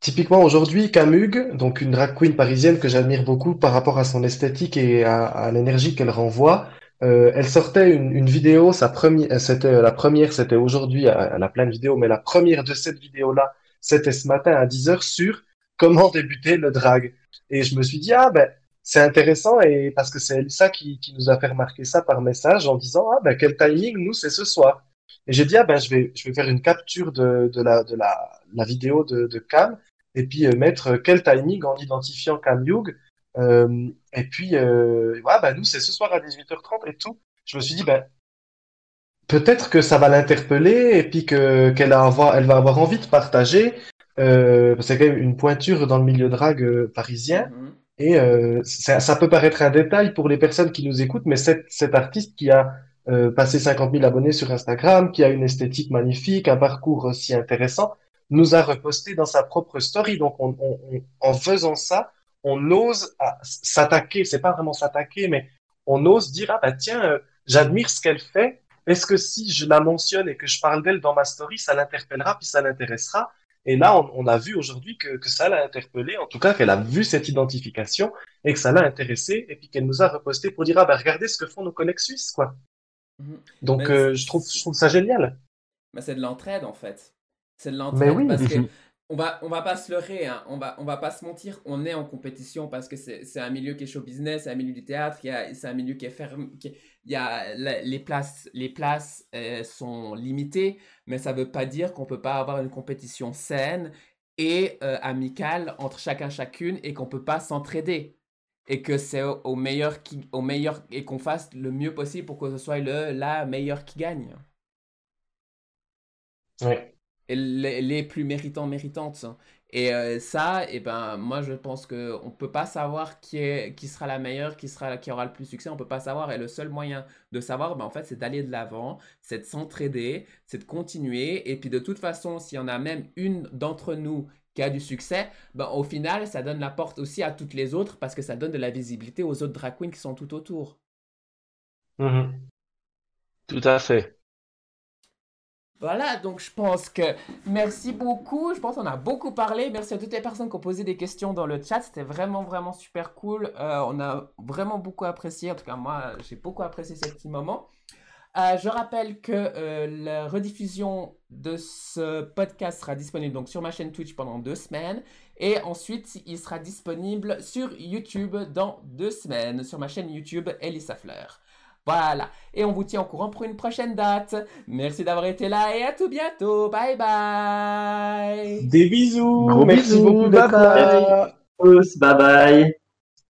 Typiquement aujourd'hui, Camug, donc une drag queen parisienne que j'admire beaucoup par rapport à son esthétique et à, à l'énergie qu'elle renvoie, euh, elle sortait une, une vidéo, sa première, c'était la première, c'était aujourd'hui, elle a plein de vidéos, mais la première de cette vidéo-là, c'était ce matin à 10h sur comment débuter le drag. Et je me suis dit, ah ben, c'est intéressant et parce que c'est Elsa qui, nous a fait remarquer ça par message en disant, ah ben, quel timing, nous, c'est ce soir. Et j'ai dit, ah ben, je vais, je vais faire une capture de, la, de la, la vidéo de, de Cam et puis euh, mettre euh, quel timing en identifiant Cam Hugh. Euh, et puis, euh, ouais, bah, nous, c'est ce soir à 18h30 et tout. Je me suis dit, ben, peut-être que ça va l'interpeller et puis que, qu'elle avoir, elle va avoir envie de partager. Euh, c'est quand même une pointure dans le milieu drague euh, parisien. Mhm. Et euh, ça, ça peut paraître un détail pour les personnes qui nous écoutent, mais cet, cet artiste qui a euh, passé 50 000 abonnés sur Instagram, qui a une esthétique magnifique, un parcours aussi intéressant, nous a reposté dans sa propre story. Donc, on, on- on- en faisant ça, on ose à s'attaquer. C'est pas vraiment s'attaquer, mais on ose dire ah bah tiens, euh, j'admire ce qu'elle fait. Est-ce que si je la mentionne et que je parle d'elle dans ma story, ça l'interpellera puis ça l'intéressera? Et là, on, on a vu aujourd'hui que, que ça l'a interpellé, en tout cas qu'elle a vu cette identification et que ça l'a intéressée et puis qu'elle nous a reposté pour dire ah bah regardez ce que font nos collègues suisses quoi. Mhm. Donc Mais euh, je trouve je trouve ça génial. Mais c'est de l'entraide en fait. C'est de Mais l'entraide oui. parce que Mhm. on va, on va pas se leurrer, hein. on, va, on va pas se mentir, on est en compétition parce que c'est un milieu qui est show business, c'est un milieu du théâtre, c'est un milieu qui est qui- il y a les places, les places euh, sont limitées, mais ça veut pas dire qu'on peut pas avoir une compétition saine et euh, amicale entre chacun chacune et qu'on peut pas s'entraider. Et que c'est au, au meilleur qui, au meilleur et qu'on fasse le mieux possible pour que ce soit le la meilleure qui gagne et les, les plus méritants méritantes. Et euh, ça, et ben moi je pense que on peut pas savoir qui est qui sera la meilleure, qui sera qui aura le plus succès, on peut pas savoir et le seul moyen de savoir ben en fait c'est d'aller de l'avant, c'est de s'entraider, c'est de continuer et puis de toute façon, s'il y en a même une d'entre nous qui a du succès, ben au final, ça donne la porte aussi à toutes les autres parce que ça donne de la visibilité aux autres drag queens qui sont tout autour. Mhm. Tout à fait. Voilà, donc je pense que merci beaucoup. Je pense qu'on a beaucoup parlé. Merci à toutes les personnes qui ont posé des questions dans le chat. C'était vraiment, vraiment super cool. Euh, on a vraiment beaucoup apprécié. En tout cas, moi, j'ai beaucoup apprécié ces petits moments. Euh, je rappelle que euh, la rediffusion de ce podcast sera disponible donc sur ma chaîne Twitch pendant deux semaines et ensuite il sera disponible sur YouTube dans deux semaines sur ma chaîne YouTube Elissa Fleur. Voilà, et on vous tient au courant pour une prochaine date. Merci d'avoir été là et à tout bientôt. Bye bye. Des bisous. Gros Merci bisous, beaucoup bye là. Tous, bye bye.